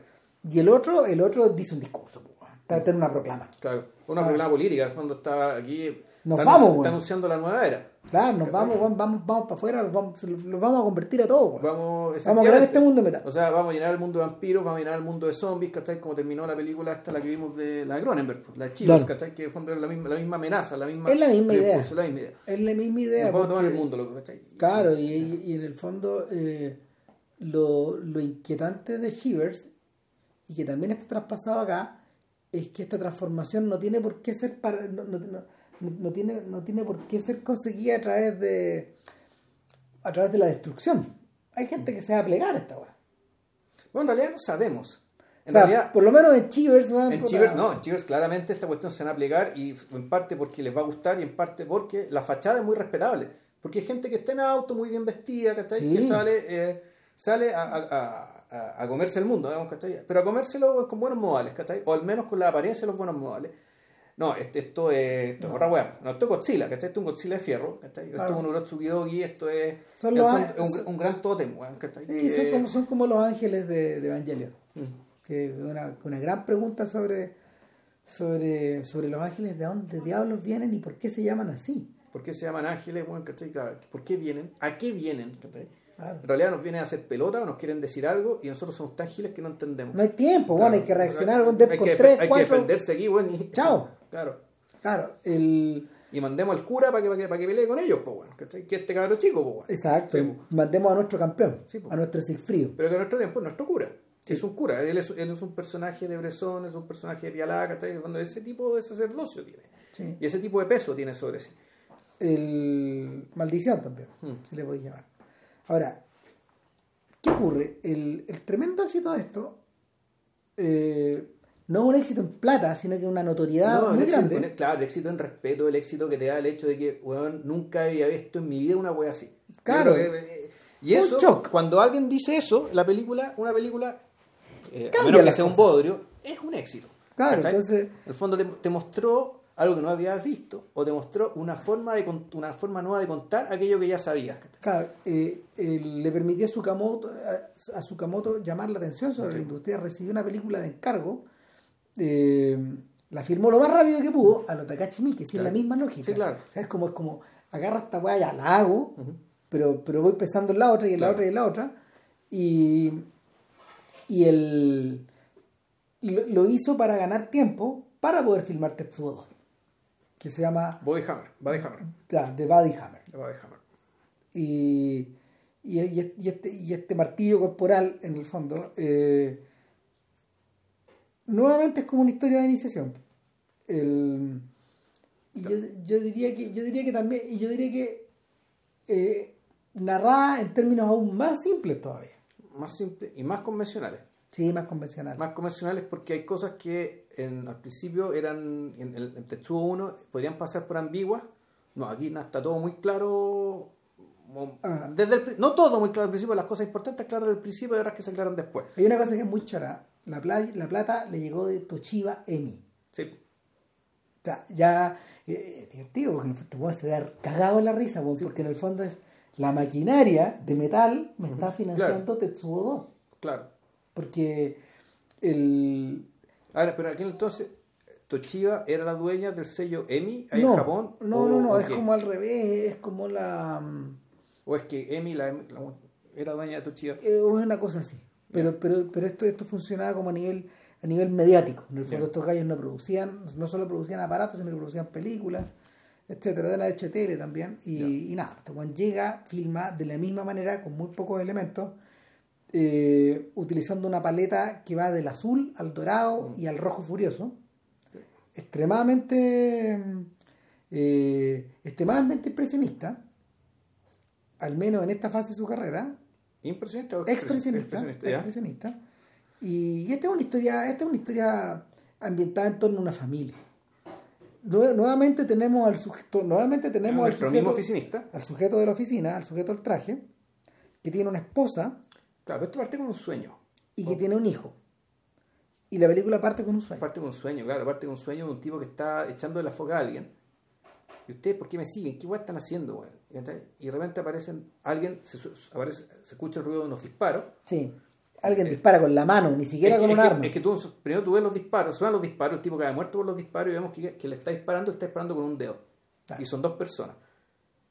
Y el otro, el otro dice un discurso, está en una proclama. Claro, una ah. proclama política, fondo está aquí nos está vamos, Está anunciando la nueva era. Claro, nos vamos, vamos, vamos, vamos para afuera, los vamos, los vamos a convertir a todos. Vamos, vamos a crear este mundo metal. O sea, vamos a llenar el mundo de vampiros, vamos a llenar el mundo de zombies, ¿cachai? Como terminó la película esta, la que vimos de la de Cronenberg, pues, la de Chivas, ¿cachai? Que fue la misma, la misma amenaza, la misma... Es la misma idea. Es la misma idea. Es la misma idea. vamos a tomar el mundo, loco, ¿cachai? Claro, y, y, en el fondo eh, lo, lo inquietante de Shivers, y que también está traspasado acá, es que esta transformación no tiene por qué ser para... No, no, no, tiene, no tiene por qué ser conseguida a través de a través de la destrucción. Hay gente que se va a plegar a esta weá. Bueno, en realidad no sabemos. En realidad, por lo menos en Chivers, En Chivers no, en Chivers claramente esta cuestión se va a plegar y en parte porque les va a gustar y en parte porque la fachada es muy respetable. Porque hay gente que está en auto muy bien vestida, ¿cachai? Que sale, eh, sale a, a, a, comerse el mundo, digamos, ¿cachai? Pero a comérselo con buenos modales, ¿cachai? O al menos con la apariencia de los buenos modales. No, este, esto es, esto es otra weá. No, esto es Godzilla, ¿cachai? Esto es un Godzilla de fierro, ¿cachai? Esto es un Urotsukidogi, esto es, son un, un, gran tótem, weón, ¿cachai? Sí, son, como, son como los ángeles de, de Evangelion. Mm. Que una, una gran pregunta sobre, sobre, sobre los ángeles, de dónde diablos vienen y por qué se llaman así. ¿Por qué se llaman ángeles, weón, ¿cachai? Claro, ¿por qué vienen? ¿A qué vienen, ¿cachai? En realidad nos vienen a hacer pelota o nos quieren decir algo y nosotros somos tan giles que no entendemos. No hay tiempo, bueno, hay que reaccionar con, hay, que, 3, hay que defenderse aquí, bueno, y... Chao. <laughs> Claro. Claro, el... Y mandemos al cura para que, para que, pelee con ellos, pues bueno, que este cabrón chico, pues bueno. Exacto, mandemos a nuestro campeón, a nuestro Sigfrido. Pero que nuestro tiempo es nuestro cura. Es un cura, él es, él es, un personaje de Bresón, es un personaje de Pialá, Cuando ese tipo de sacerdocio tiene. Y ese tipo de peso tiene sobre sí. El maldición también, hmm. si le podéis llamar. Ahora, ¿qué ocurre? El, el tremendo éxito de esto eh, no es un éxito en plata, sino que una notoriedad muy grande. claro, el éxito en respeto, el éxito que te da el hecho de que, weón, nunca había visto en mi vida una wea así. Claro. Eh, y eso, cuando alguien dice eso, la película, una película, eh, a menos que sea un bodrio, es un éxito. Claro, entonces... En el fondo te, mostró algo que no habías visto o te mostró una forma de una forma nueva de contar aquello que ya sabías. Claro, eh, le permitió a Sukamoto, a, a Sukamoto llamar la atención sobre la industria, recibió una película de encargo eh, la firmó lo más rápido que pudo a los Takashi Miike, si es la misma lógica. Sí, claro. es como, es como agarra esta weá, ya la hago, pero, pero voy pensando en la otra y en la otra y en la otra. Y, y el, lo, hizo para ganar tiempo para poder filmar Tetsuo 2, que se llama... Body Hammer, Body Hammer. Claro, de Body Hammer. De Body Hammer. Y, y, y, este, y este martillo corporal, en el fondo, eh, nuevamente es como una historia de iniciación. El, y yo, yo, diría que yo diría que también y yo diría que eh, narrada en términos aún más simples todavía más simples y más convencionales sí más convencionales más convencionales porque hay cosas que en, al principio eran en el en texto 1 podrían pasar por ambiguas no aquí está todo muy claro ah. desde el, no todo muy claro al principio las cosas importantes claras del principio y otras que se aclaran después hay una cosa que es muy chora la, la plata le llegó de Toshiba Emi. Sí. O sea, ya eh, divertido, porque te puedes dar cagado en la risa, porque en el fondo es la maquinaria de metal me está financiando Tetsuo 2. Claro. Porque el. Ahora, pero aquí entonces, Toshiba era la dueña del sello EMI ahí en Japón. No, no, no, es como al revés, es como la. ¿O es que Emi la, la- era dueña de Toshiba? Eh, Es una cosa así. Pero, pero, pero esto, esto funcionaba como a nivel, a nivel mediático. En el fondo estos gallos no producían, no solo producían aparatos, sino que producían películas, etcétera, de la tele también. Y, nada, este llega, filma de la misma manera, con muy pocos elementos, eh, utilizando una paleta que va del azul al dorado Mm. y al rojo furioso. Extremadamente eh, extremadamente impresionista, al menos en esta fase de su carrera, ¿Impresionista o expresionista, expresionista? Y, y esta es una historia, esta es una historia ambientada en torno a una familia. Nue- nuevamente tenemos al sujeto, nuevamente tenemos al mismo sujeto, oficinista. al sujeto de la oficina, al sujeto del traje, que tiene una esposa Claro, esto parte con un sueño. y que tiene un hijo. Y la película parte con un sueño. Parte con un sueño, claro, parte con un sueño de un tipo que está echando de la foca a alguien. ¿Y ustedes por qué me siguen? ¿Qué están haciendo? ¿Cachai? Y de repente aparecen, alguien, se, su- aparece, se escucha el ruido de unos disparos. Sí. Alguien dispara con la mano, ni siquiera que- con un es que- arma. Es que tú, primero tú ves los disparos, suenan los disparos, el tipo cae muerto por los disparos y vemos que, que le está disparando, le está disparando con un dedo. Claro. Y son dos personas.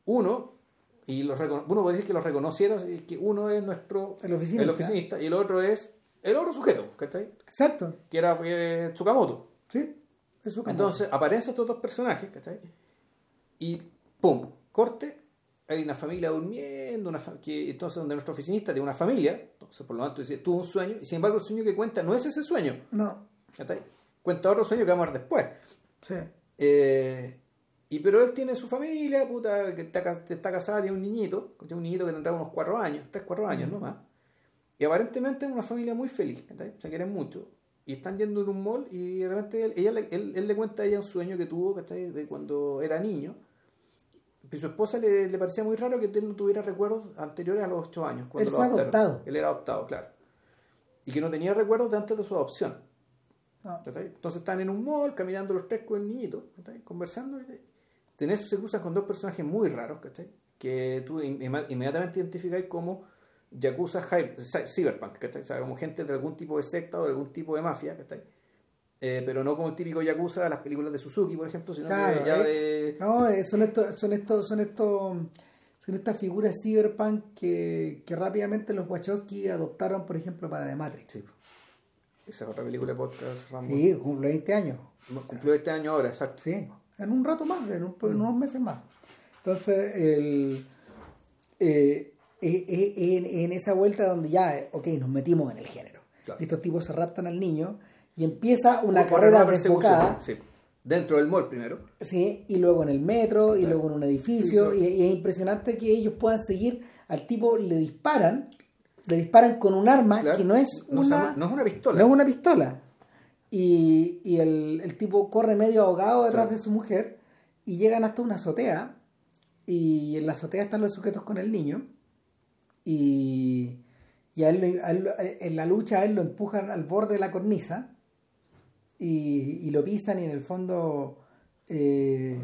Uno, y los uno puede decir que los reconocieras, y que uno es nuestro El oficinista. el oficinista y el otro es el otro sujeto, ¿cachai? Exacto. Que era eh, Tsukamoto. Sí. Eso como- Entonces aparecen estos dos personajes, ¿cachai? Y ¡pum! Corte, hay una familia durmiendo, una fa- que, entonces donde nuestro oficinista tiene una familia, entonces por lo tanto dice, tuvo un sueño, y sin embargo el sueño que cuenta no es ese sueño, No. ¿cachai? Cuenta otro sueño que vamos a ver después. Sí. Eh, y pero él tiene su familia, puta, que está, está casada, tiene un niñito, tiene un niñito que tendrá unos cuatro años, tres, cuatro años Mm. nomás. Y aparentemente es una familia muy feliz, se quieren mucho. Y están yendo en un mall y de repente él, ella, le- él, él le cuenta a ella un sueño que tuvo, ¿cachai? De cuando era niño. Y su esposa le, le parecía muy raro que él no tuviera recuerdos anteriores a los ocho años. Cuando Él fue adoptaron. adoptado. Él era adoptado, claro. Y que no tenía recuerdos de antes de su adopción. ¿cachai? Entonces están en un mall, caminando los tres con el niñito, ¿cachai? conversando. En eso se cruzan con dos personajes muy raros, ¿cachai? que tú inmediatamente identificáis como Yakuza Cyberpunk, ¿cachai? O sea, como gente de algún tipo de secta o de algún tipo de mafia, ¿cachai? Eh, pero no como el típico Yakuza de las películas de Suzuki, por ejemplo, sino Claro, que ya eh, de... No, eh, son estos, son estos, son estos, son estas figuras cyberpunk que, que rápidamente los Wachowski adoptaron, por ejemplo, para The Matrix. Sí. Esa es otra película de podcast, Rambo. Sí, cumple 20 años. Cumplió este año ahora, exacto. Sí, en un rato más, en, un- en Mm. unos meses más. Entonces, el, eh, eh, eh, en, en esa vuelta donde ya, eh, ok, nos metimos en el género. Claro. Y estos tipos se raptan al niño y empieza una carrera desbocada. Sí. Dentro del mall primero. Sí, y luego en el metro, y luego en un edificio, Sí, y, sí. y es impresionante que ellos puedan seguir al tipo, le disparan, le disparan con un arma Claro. que no es No, una, no es una pistola. no es una pistola. Y, y el, el tipo corre medio ahogado detrás Claro. de su mujer, y llegan hasta una azotea, y en la azotea están los sujetos con el niño, y, y a él a él lo- en la lucha a él lo empujan al borde de la cornisa, y, y lo pisan y en el fondo eh,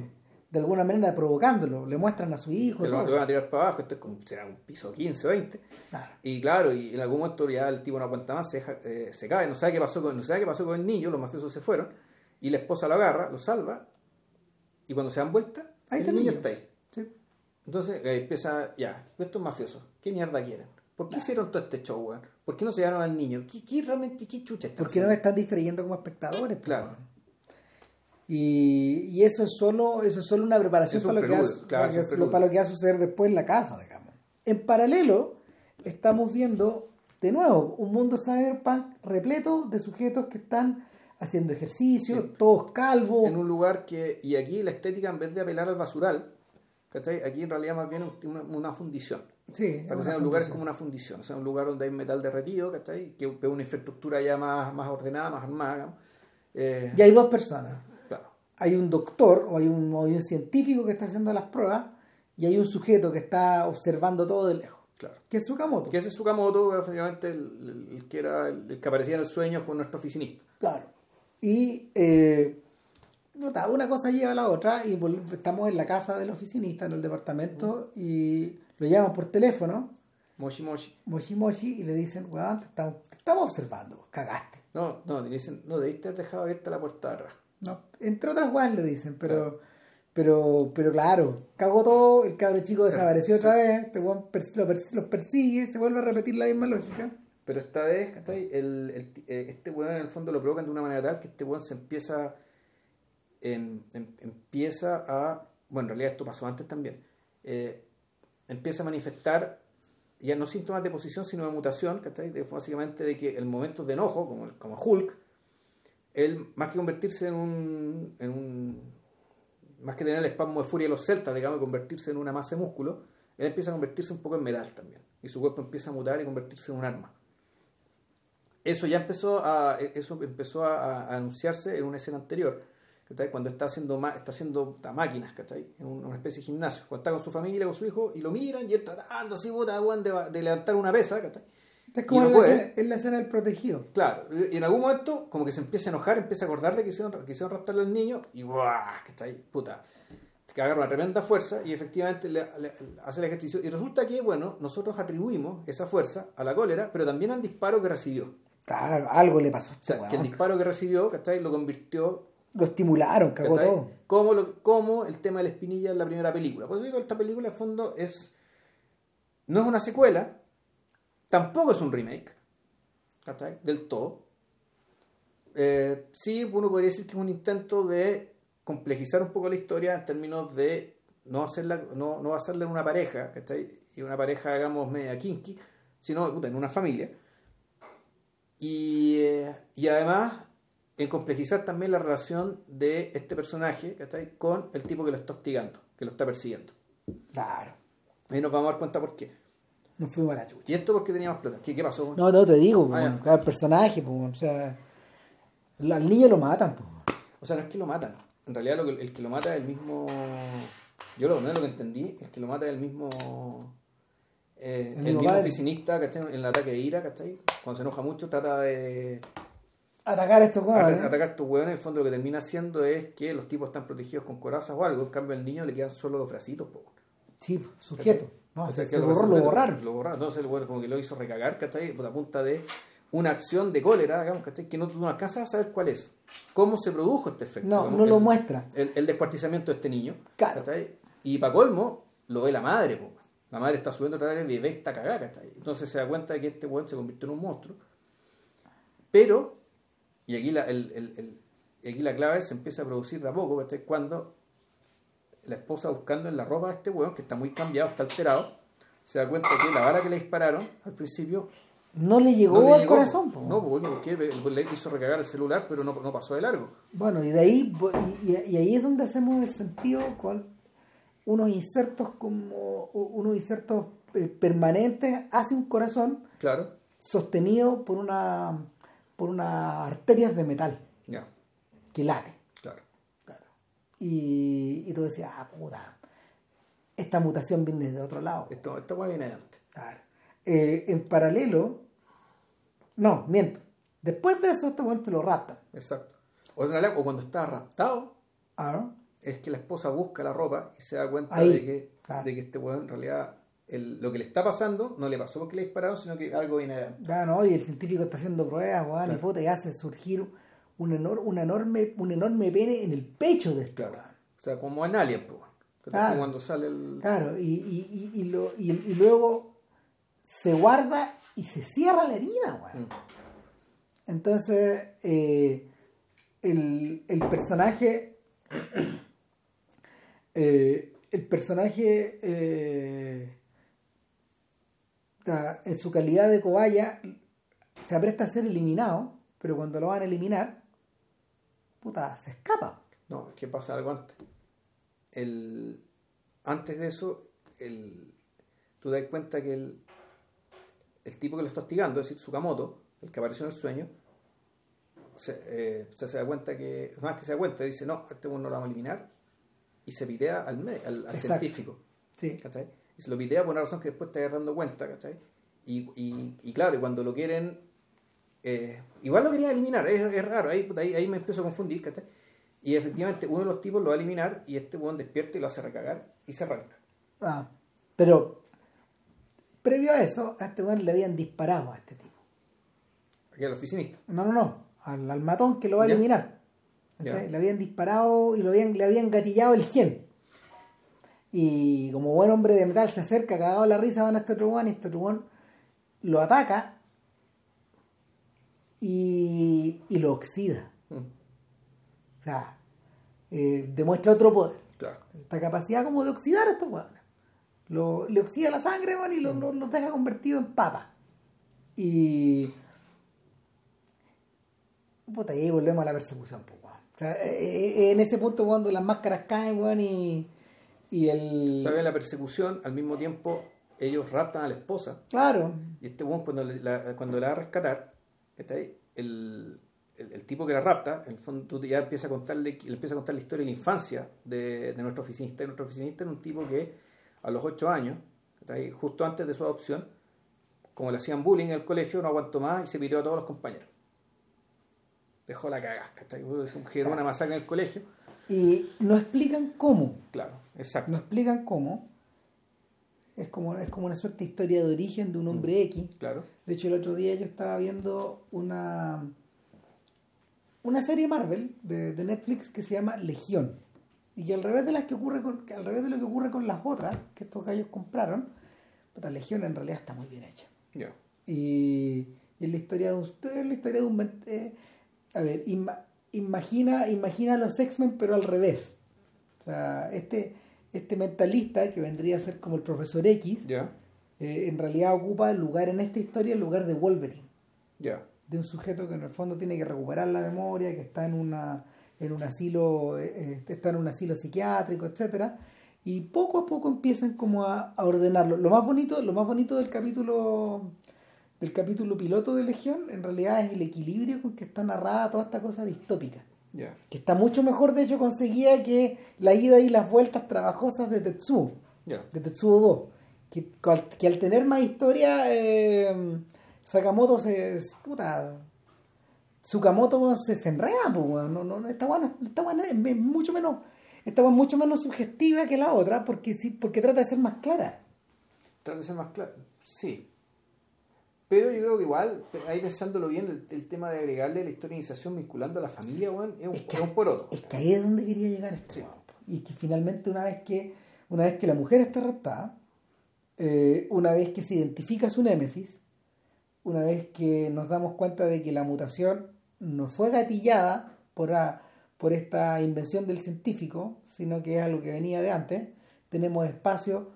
de alguna manera provocándolo le muestran a su hijo lo, lo van a tirar para abajo, esto es como, será un piso 15 o 20. Claro. Y claro, y en algún momento ya el tipo no aguanta más, se, deja- eh, se cae, no sabe qué pasó con, no sabe qué pasó con el niño, los mafiosos se fueron, y la esposa lo agarra, lo salva, y cuando se dan vuelta, Ahí está el niño está ahí. Sí. Entonces eh, empieza, ya, estos mafiosos, ¿qué mierda quieren? ¿Por qué hicieron todo este show, weón? ¿Por qué no se llevaron al niño? ¿Qué, qué realmente, qué chucha están porque no me están distrayendo como espectadores pues, Claro. Y, y eso es solo eso es solo una preparación para lo, que va, claro, para, que- para lo que va a suceder después en la casa digamos en paralelo estamos viendo de nuevo un mundo cyberpunk repleto de sujetos que están haciendo ejercicio Sí. todos calvos en un lugar que, y aquí la estética en vez de apelar al basural, ¿cachai? Aquí en realidad más bien una, una fundición. sí Parece una un lugar es como una fundición, o sea, un lugar donde hay metal derretido, ¿cachai? Que es una infraestructura ya más, más ordenada, más armada. Eh, y hay dos personas hay un doctor o hay un, o hay un científico que está haciendo las pruebas y hay un sujeto que está observando todo de lejos, claro. que es Sukamoto. Que ese es Sukamoto, efectivamente, el, que era el, que aparecía en el sueño con nuestro oficinista. Claro. Y eh, una cosa lleva a la otra y estamos en la casa del oficinista, en el departamento, y lo llaman por teléfono, Moshi Moshi. Moshi Moshi, y le dicen, weón, te estamos, te estamos observando, cagaste. No, no, le dicen, no, debiste haber dejado abierta la puerta de atrás. ¿No? Entre otras weas le dicen, pero, Pero, pero claro, cagó todo, el cabro chico Sí, desapareció sí. otra vez, este pers- lo pers- los persigue, se vuelve a repetir la misma lógica. Pero esta vez, ¿cachai? El, el- eh, este weón en el fondo lo provocan de una manera tal que este weón se empieza, em- em- empieza a, bueno, en realidad esto pasó antes también, eh, empieza a manifestar ya no síntomas de posición, sino de mutación, ¿cachai? De, básicamente de que el momento de enojo, como, el- como Hulk, él, más que convertirse en un, en un, más que tener el espasmo de furia de los celtas, digamos, convertirse en una masa de músculo, él empieza a convertirse un poco en metal también. Y su cuerpo empieza a mutar y convertirse en un arma. Eso ya empezó a, eso empezó a, anunciarse en una escena anterior, ¿cachai? cuando está haciendo, está haciendo máquinas, ¿cachai? en un- una especie de gimnasio, cuando está con su familia, con su hijo, y lo miran y él tratando así, puta, de, de levantar una pesa, ¿cachai? Es como no en, la escena, en la escena del protegido. Claro, y en algún momento como que se empieza a enojar, empieza a acordar de que hicieron, que hicieron raptarle al niño y ¡buah! que está ahí, puta, que agarra una tremenda fuerza y efectivamente le, le- hace el ejercicio. Y resulta que, bueno, nosotros atribuimos esa fuerza a la cólera, pero también al disparo que recibió. Claro, algo le pasó a O este sea, que el disparo que recibió, ¿cachai? Lo convirtió, Lo estimularon, cagó ¿cachai? todo. Como, lo- como el tema de la espinilla en la primera película. Por eso digo, esta película, en fondo, es no es una secuela, tampoco es un remake, ¿cachai? Del todo. Eh, sí, uno podría decir que es un intento de complejizar un poco la historia en términos de no hacerla, no, no hacerla en una pareja, ¿cachai? Y una pareja, digamos, media kinky, sino puta, en una familia. Y, eh, y además en complejizar también la relación de este personaje ¿cachai? con el tipo que lo está hostigando, que lo está persiguiendo. Claro. Ahí nos vamos a dar cuenta por qué. No fuimos a la chucha. ¿Y esto por qué teníamos plata? ¿Qué, qué pasó? No, no te digo, Ah, cada personaje, pues, o sea, al niño lo matan, pues. O sea, no es que lo matan. En realidad lo que- el que lo mata es el mismo... Yo lo, no, lo que entendí es que lo mata es el mismo... eh, El el mismo padre. oficinista, ¿cachai? En el ataque de ira, ¿cachai? Cuando se enoja mucho trata de Atacar a estos Atacar, huevones. atacar a estos hueones, en el fondo lo que termina haciendo es que los tipos están protegidos con corazas o algo, en cambio al niño le quedan solo los bracitos, po. Sí, sujeto. No, O sea, se, que se lo borró, lo resolver- borraron. Lo borraron, entonces el hueón como que lo hizo recagar, ¿cachai? Por la punta de una acción de cólera, digamos, ¿cachai? Que no, no alcanzas a saber cuál es. ¿Cómo se produjo este efecto? No, no lo el- muestra. El, el descuartizamiento de este niño. Claro. ¿cachai? Y para colmo, lo ve la madre, po. La madre está subiendo otra vez y ve esta cagada, ¿cachai? Entonces se da cuenta de que este hueón se convirtió en un monstruo. Pero, y aquí la, el- aquí la clave se empieza a producir de a poco, ¿cachai? Cuando la esposa buscando en la ropa de este hueón, que está muy cambiado, está alterado, se da cuenta que la vara que le dispararon al principio No le llegó no le al llegó, corazón, po. No, porque el- le hizo recagar el celular, pero no, no pasó de largo. Bueno, y de ahí, y, y ahí es donde hacemos el sentido con unos insertos como unos insertos eh, permanentes hacia un corazón Claro. sostenido por una por unas arterias de metal Ya, que late. Y, y tú decías, ah, puta, esta mutación viene de otro lado. Esto, hueá viene de antes. Claro. Eh, en paralelo, no, miento. Después de eso, este weón te lo raptan. Exacto. O, sea, en realidad, o cuando está raptado, Ah, es que la esposa busca la ropa y se da cuenta Ahí, de, que, claro. de que este weón en realidad el- lo que le está pasando no le pasó porque le dispararon, sino que algo viene de antes. Ya, no, y el científico está haciendo pruebas, weón, y Claro. puta, y hace surgir un, enor- una enorme, un enorme pene en el pecho de este Claro. O sea, como en Alien, pues. Claro. Cuando sale el. Claro, y, y, y, lo- y- luego se guarda y se cierra la herida, weón. Mm. Entonces, eh, el, el personaje. <clears throat> eh, el personaje. eh, en su calidad de cobaya se apresta a ser eliminado, pero cuando lo van a eliminar, puta, se escapa. No, es que pasa algo antes. El, antes de eso, el, tú te das cuenta que el, el tipo que lo está hostigando, es decir, Tsukamoto, el que apareció en el sueño, se, eh, se, se da cuenta que, más que se da cuenta, dice, no, este uno no lo vamos a eliminar, y se pitea al, me- al, al científico. Sí. ¿cachai? Y se lo pitea por una razón que después te vas dando cuenta, ¿cachai? Y, y, y claro, y cuando lo quieren, eh, igual lo querían eliminar, es, es raro, ahí, ahí, ahí me empiezo a confundir, ¿cachai? Y efectivamente uno de los tipos lo va a eliminar y este buen despierta y lo hace recagar y se arranca. Ah, pero previo a eso, a este weón le habían disparado a este tipo. Aquí al oficinista. No, no, no. Al, al matón que lo va a eliminar. Le habían disparado y lo habían, le habían gatillado el gen. Y como buen hombre de metal se acerca, cagado la risa, van a este otro weón y este otro weón lo ataca y, y lo oxida. Mm. O sea, eh, demuestra otro poder. Claro. Esta capacidad como de oxidar a estos weones. Lo, le oxida la sangre, weón, y lo- lo- los deja convertidos en papa. Y. Puta, y ahí volvemos a la persecución, pues. O sea, eh, eh, en ese punto cuando las máscaras caen, weón, y. Y el. ¿Saben la persecución? Al mismo tiempo, ellos raptan a la esposa. Claro. Y este weón, cuando, la, cuando la va a rescatar. El, el, el tipo que la rapta, en el fondo ya empieza a contarle, le empieza a contar la historia de la infancia de, de nuestro oficinista. Y nuestro oficinista era un tipo que a los 8 años, justo antes de su adopción, como le hacían bullying en el colegio, no aguantó más y se pidió a todos los compañeros. Dejó la cagada. Es un generó una masacre en el colegio. Y no explican cómo. Claro, exacto. No explican cómo. Es como, es como una suerte de historia de origen de un hombre X. Claro. De hecho, el otro día yo estaba viendo una, una serie Marvel de, de Netflix que se llama Legión. Y que al revés de las que ocurre con, que al revés de lo que ocurre con las otras que estos gallos compraron, puta, Legión en realidad está muy bien hecha. Ya. Y, y es la historia de un, es la historia de un eh, a ver, ima- imagina, imagina a los X-Men pero al revés. O sea, este, este mentalista que vendría a ser como el profesor X, eh, en realidad ocupa el lugar en esta historia, el lugar de Wolverine, de un sujeto que en el fondo tiene que recuperar la memoria, que está en una en un asilo, eh, eh, está en un asilo psiquiátrico, etcétera, y poco a poco empiezan como a, a ordenarlo. Lo más bonito, lo más bonito del capítulo del capítulo piloto de Legión, en realidad es el equilibrio con que está narrada toda esta cosa distópica Que está mucho mejor de hecho conseguida que la ida y las vueltas trabajosas de Tetsuo de Tetsuo 2 que, que al tener más historia eh, Sakamoto se puta Tsukamoto se, se enreda pues, no, no, no, esta no- esta no es, mucho menos esta es mucho menos sugestiva que la otra porque sí porque trata de ser más clara Trata de ser más claro. Sí. Pero yo creo que igual, ahí pensándolo bien, el, el tema de agregarle la historianización vinculando a la familia, es un, Es que- es un poroto. es que ahí es donde quería llegar esto Sí. y que finalmente una vez que una vez que la mujer está raptada eh, una vez que se identifica su némesis una vez que nos damos cuenta de que la mutación no fue gatillada por, a- por esta invención del científico sino que es algo que venía de antes tenemos espacio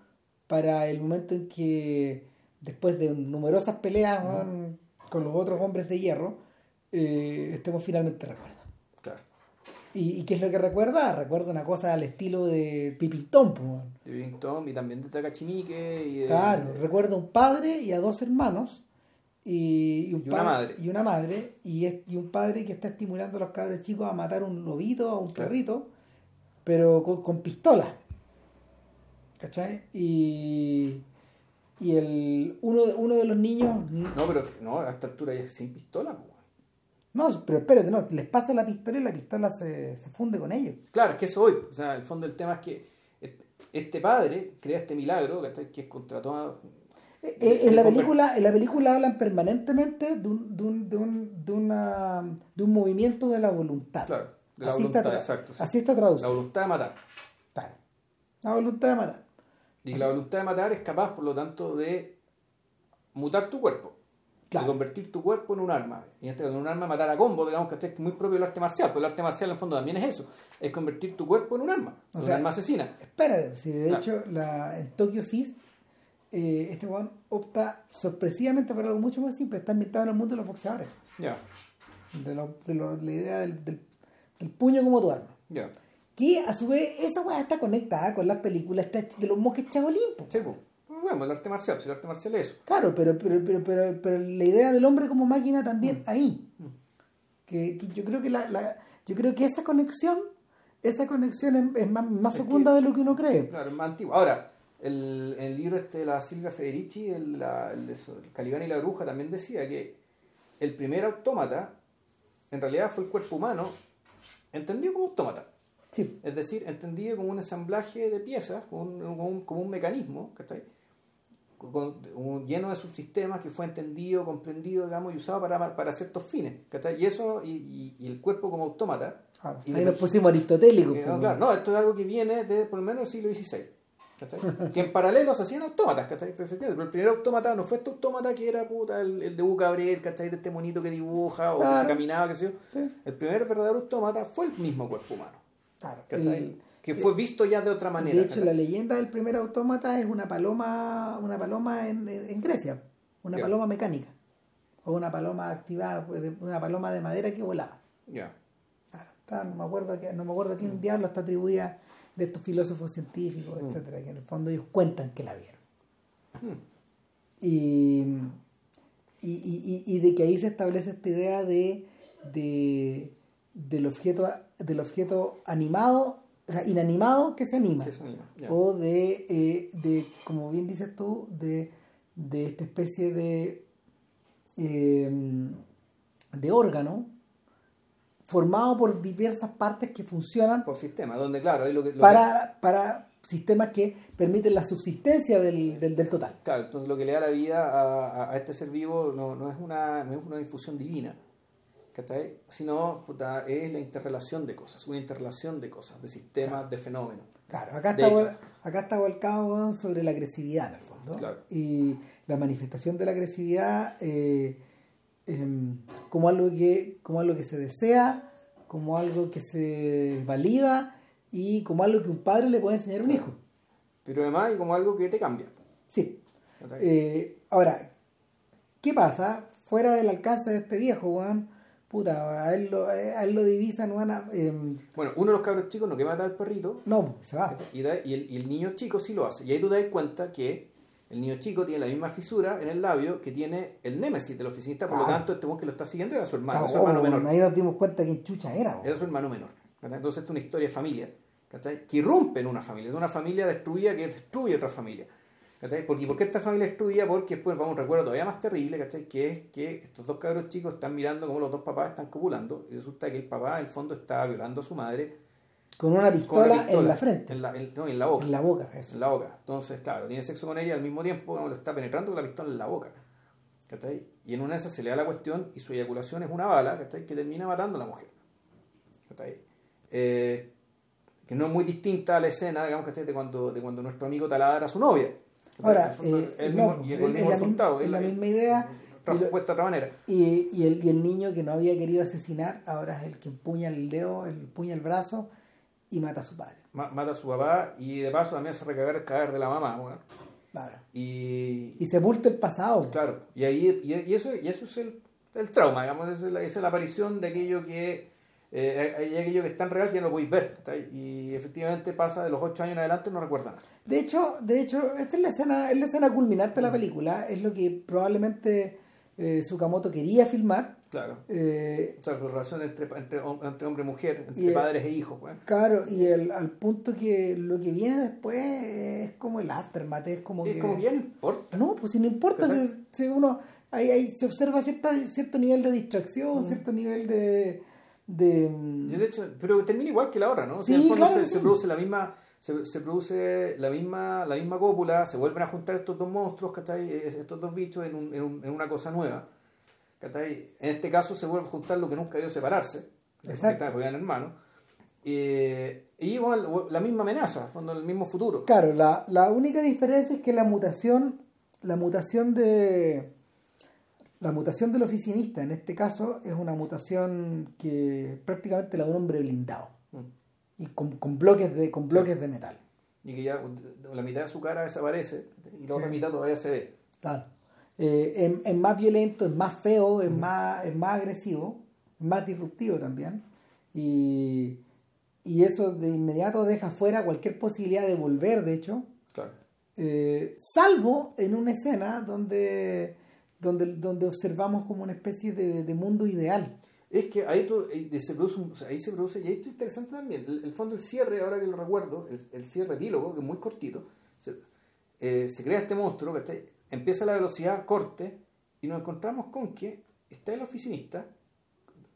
para el momento en que después de numerosas peleas con los otros hombres de hierro eh, estemos finalmente recuerdos Claro. ¿Y, y qué es lo que recuerda? Recuerda una cosa al estilo de pues, weón. De Big Tom y también de Takashi Miike y de... Claro, recuerda a un padre y a dos hermanos y, y un Y una madre. Y una madre y, es- y un padre que está estimulando a los cabros chicos a matar un lobito, a un Claro. perrito, pero con, con pistola. ¿Cachai? Y, y el, uno, de- uno de los niños... No, pero no, a esta altura ya es sin pistola, pues. No, pero espérate, no, les pasa la pistola y la pistola se, se funde con ellos. Claro, es que eso hoy, o sea, el fondo del tema es que este padre crea este milagro, que es contra toda... Eh, eh, en, la El- película, en la película hablan permanentemente de un, de un, de un, de una, de un movimiento de la voluntad. Claro, de la así voluntad, está, exacto. sí. así está La traducido. voluntad de matar. Claro. La voluntad de matar. Y la voluntad de matar es capaz, por lo tanto, de mutar tu cuerpo. Claro. De convertir tu cuerpo en un arma. Y en este caso, en un arma matar a combo, digamos que es muy propio del arte marcial. Porque el arte marcial, en el fondo, también es eso. Es convertir tu cuerpo en un arma. O un sea, arma asesina. Espérate, si de Claro. hecho la, en Tokyo Fist eh, este weón opta sorpresivamente por algo mucho más simple. Está ambientado en el mundo de los boxeadores. Ya, De, lo- de lo- de la idea del, del- del puño como tu arma. ya. Que a su vez esa weá está conectada con las películas de los monjes chabolín. Sí, pues. Bueno, el arte marcial, si el arte marcial es eso. Claro, pero, pero, pero, pero, pero la idea del hombre como máquina también ahí. Que, que yo creo que la, la- yo creo que esa conexión, esa conexión es, es más, más Es fecunda que- de lo que uno cree. Claro, es más antiguo. Ahora, el, el libro este de la Silvia Federici, el, la- el el Calibán y la Bruja, también decía que el primer autómata, en realidad fue el cuerpo humano, entendido como autómata. Sí, Es decir, entendido como un ensamblaje de piezas, como un, como un, como un mecanismo, ¿cachai? Con- un- lleno de subsistemas que fue entendido, comprendido, digamos, y usado para, para ciertos fines, ¿cachai? Y eso, y, y- y el cuerpo como autómata. Ah, y ahí nos pusimos aristotélicos. eh, po. no, claro, no, esto es algo que viene de por lo menos el siglo XVI. ¿cachai? <laughs> que en paralelo se hacían autómatas, ¿cachai? Pero, el primer autómata no fue este autómata que era puta, el, el de Hugo Cabrera, ¿cachai? De este monito que dibuja o que Claro. se caminaba, qué sé yo. Sí. El primer verdadero autómata fue el mismo cuerpo humano, Claro, que fue visto ya de otra manera. de hecho, ¿cachai? la leyenda del primer autómata es una paloma, una paloma en, en Grecia, una paloma mecánica, o una paloma activada, pues, una paloma de madera que volaba. Ya. Claro, está- no me acuerdo que, no me acuerdo quién diablo está atribuida de estos filósofos científicos, Mm. etcétera, que en el fondo ellos cuentan que la vieron. Y, y, y- y- y de que ahí se establece esta idea de, de del objeto del objeto animado, o sea, inanimado que se anima. O de, eh, de, como bien dices tú, de, de esta especie de, eh, de órgano formado por diversas partes que funcionan Por sistema, donde claro, ahí lo que... lo que- para, para sistemas que permiten la subsistencia del, del, del total. Claro, entonces lo que le da la vida a, a- a este ser vivo no, no es una, no es una infusión divina, ¿cachai? Sino puta, es la interrelación de cosas, una interrelación de cosas, de sistemas, de fenómenos. Claro, acá está, hecho. acá está volcado sobre la agresividad en el fondo. Claro. Y la manifestación de la agresividad eh, em, como, algo que, como algo que se desea, como algo que se valida y como algo que un padre le puede enseñar a un hijo. Pero además hay como algo que te cambia. Sí. Eh, ahora, ¿qué pasa? Fuera del alcance de este viejo, weón, puta, a él lo, a él lo divisan, weón, a- em, Bueno, uno de los cabros chicos no quiere matar al perrito no, se va. y, da- y el, y el niño chico sí lo hace. Y ahí tú te das cuenta que el niño chico tiene la misma fisura en el labio que tiene el némesis del oficinista, por lo Claro. tanto este que lo está siguiendo era su hermano, era su hermano weón, menor. Ahí nos dimos cuenta que chucha era. Era su hermano menor. Entonces, es una historia de familia que irrumpe en una familia. Es una familia destruida que destruye otra familia. ¿Cachai? Porque, ¿Por qué esta familia es destruida? Porque después vamos a un recuerdo todavía más terrible, ¿cachai? que es que estos dos cabros chicos están mirando cómo los dos papás están copulando y resulta que el papá en el fondo está violando a su madre Con una con pistola, una pistola en la frente, En la, en- no, en la boca. en la boca, eso. En la boca. Entonces, claro, tiene sexo con ella al mismo tiempo, digamos, lo está penetrando con la pistola en la boca. ¿cachai? Y en una de esas se le da la cuestión y su eyaculación es una bala ¿cachai? que termina matando a la mujer. ¿cachai? Eh, que no es muy distinta a la escena, digamos, ¿cachai? De cuando, de cuando nuestro amigo taladra a su novia. Ahora, el resultado, es la misma idea, y lo- de otra manera. Y, y el, y el niño que no había querido asesinar, ahora es el que empuña el dedo, el empuña el brazo y mata a su padre. Ma- Mata a su papá y de paso también hace recagar el cadáver de la mamá. weón. Claro. Y, Y sepulta el pasado. Claro, y ahí y, eso, y eso es el, el trauma, digamos, es, la, es la aparición de aquello que eh, hay aquello que es tan real que ya no lo podéis ver. Y efectivamente pasa de los ocho años en adelante no recuerda nada. De hecho, de hecho, esta es la escena, es la escena culminante de la película, es lo que probablemente eh, Sukamoto quería filmar. Claro. Eh, O sea, su relación entre, entre, entre hombre y mujer, entre Y, padres e hijos. weón. claro, y el, al punto que lo que viene después es como el aftermath, es como es que... como que ya no importa. No, pues si no importa, si, si uno ahí, ahí se observa cierta, cierto nivel de distracción, Mm. cierto nivel de... de de hecho, pero termina igual que la otra, ¿no? O sea, Sí, en el fondo claro se, que se sí. produce la misma se, se produce la misma la misma cópula, se vuelven a juntar estos dos monstruos, ¿cachai? Es- Estos dos bichos en, un- en un- en una cosa nueva, ¿cachai? En este caso se vuelve a juntar lo que nunca debió separarse, Exacto. porque eran hermanos, eh, y igual la misma amenaza, fondo, el mismo futuro. Claro, la, la única diferencia es que la mutación, la mutación de la mutación del oficinista en este caso es una mutación que prácticamente la de un hombre blindado Mm. y con, con bloques de con bloques de metal. Y que ya la mitad de su cara desaparece y la otra Sí. mitad todavía se ve. Claro. Eh, es, es más violento, es más feo, es más, es más agresivo, es más disruptivo también. Y, y eso de inmediato deja fuera cualquier posibilidad de volver, de hecho. Claro. Eh, salvo en una escena donde, donde, donde observamos como una especie de, de mundo ideal. Es que ahí, ahí se produce, un- o sea, ahí se produce, y ahí esto es interesante también, el, el fondo, el cierre, ahora que lo recuerdo, el, el cierre epílogo, que es muy cortito, se, eh, se crea este monstruo, ¿cachai? empieza la velocidad, corte, y nos encontramos con que está el oficinista,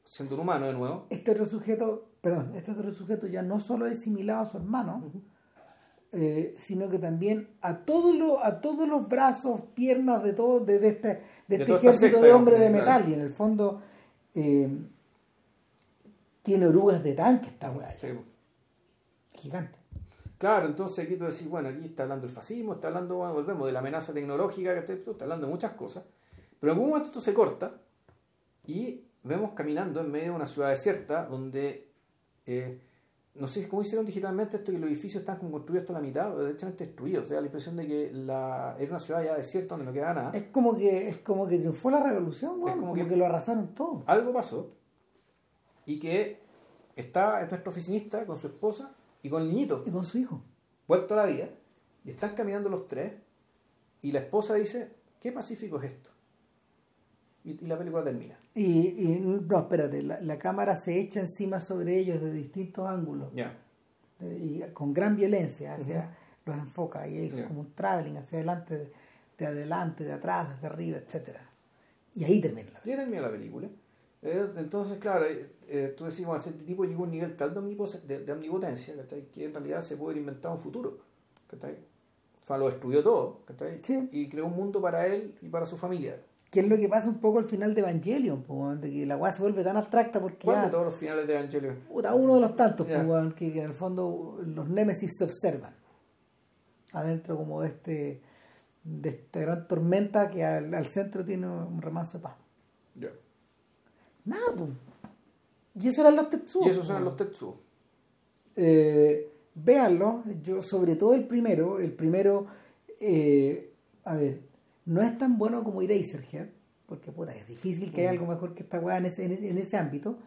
siendo un humano de nuevo, Este otro sujeto, perdón, este otro sujeto ya no solo es similar a su hermano, eh, sino que también a todos los, a todos los brazos, piernas de todo, de, de este, de De este ejército secta, de hombres de metal. Y en el fondo eh, tiene orugas de tanque esta weá, Sí, gigante. Claro, entonces aquí tú decís, bueno, aquí está hablando el fascismo, está hablando, bueno, volvemos, de la amenaza tecnológica, que está, está hablando de muchas cosas. Pero en algún momento esto se corta y vemos caminando en medio de una ciudad desierta donde, eh, no sé cómo hicieron digitalmente esto, que los edificios están como construidos hasta la mitad, o derechamente destruidos. O sea, la impresión de que la, era una ciudad ya desierta donde no quedaba nada. Es como que, es como que triunfó la revolución, weón, como como, que- que, lo arrasaron todo. Algo pasó y que está es nuestro oficinista con su esposa y con el niñito. Y con su hijo. vuelto a la vida, y están caminando los tres, y la esposa dice, ¿qué pacífico es esto? Y, y la película termina. Y, y no, espérate, la, la cámara se echa encima sobre ellos de distintos ángulos Ya. de- y con gran violencia hacia los enfoca y hay Ya. como un traveling hacia adelante, de, de adelante, de atrás, desde arriba, etcétera Y ahí termina la Y ahí termina la película. Eh, entonces, claro, eh, eh, tú decís, bueno, este tipo llegó a un nivel tal de, de, omnipotencia que en realidad se puede haber inventado un futuro. ¿cachai? O sea, lo estudió todo ¿cachai? Sí. y creó un mundo para él y para su familia. Que es lo que pasa un poco al final de Evangelion, po, de que la weá se vuelve tan abstracta porque ¿Cuál de todos los finales de Evangelion? uno de los tantos, po, weón, que, que en el fondo los némesis se observan. Adentro como de este de esta gran tormenta que al, al centro tiene un remanso de paz. Ya. Nada, pues. Y eso eran los Tetsuo. Y esos weón. los Tetsuo. Eh, véanlo, yo sobre todo el primero, el primero, eh, a ver, no es tan bueno como Eraserhead, porque puta, es difícil que haya Mm. algo mejor que esta weá en ese, en ese, en ese ámbito,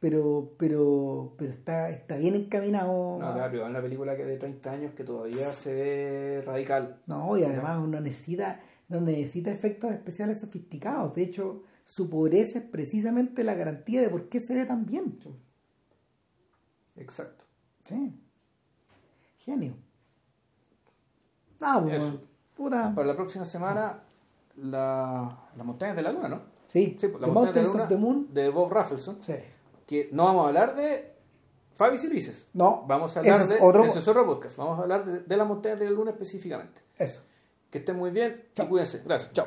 pero, pero, pero está, está bien encaminado. No, claro, es una película que de 30 años que todavía se ve radical. No, y además no necesita, no necesita efectos especiales sofisticados. De hecho, su pobreza es precisamente la garantía de por qué se ve tan bien. Exacto. Sí. Genio. Ah, pues, Eso. Puta. Para la próxima semana, la, las montañas de la luna, ¿no? Sí, Sí, pues, The las montañas de la luna of the Moon. de Bob Raffleson. Sí. Que no vamos a hablar de Fabi y Luises. No, Vamos a hablar ese es de. otro- ese es otro podcast. Vamos a hablar de, de las montañas de la luna específicamente. Eso. Que estén muy bien y cuídense. Gracias. Chao.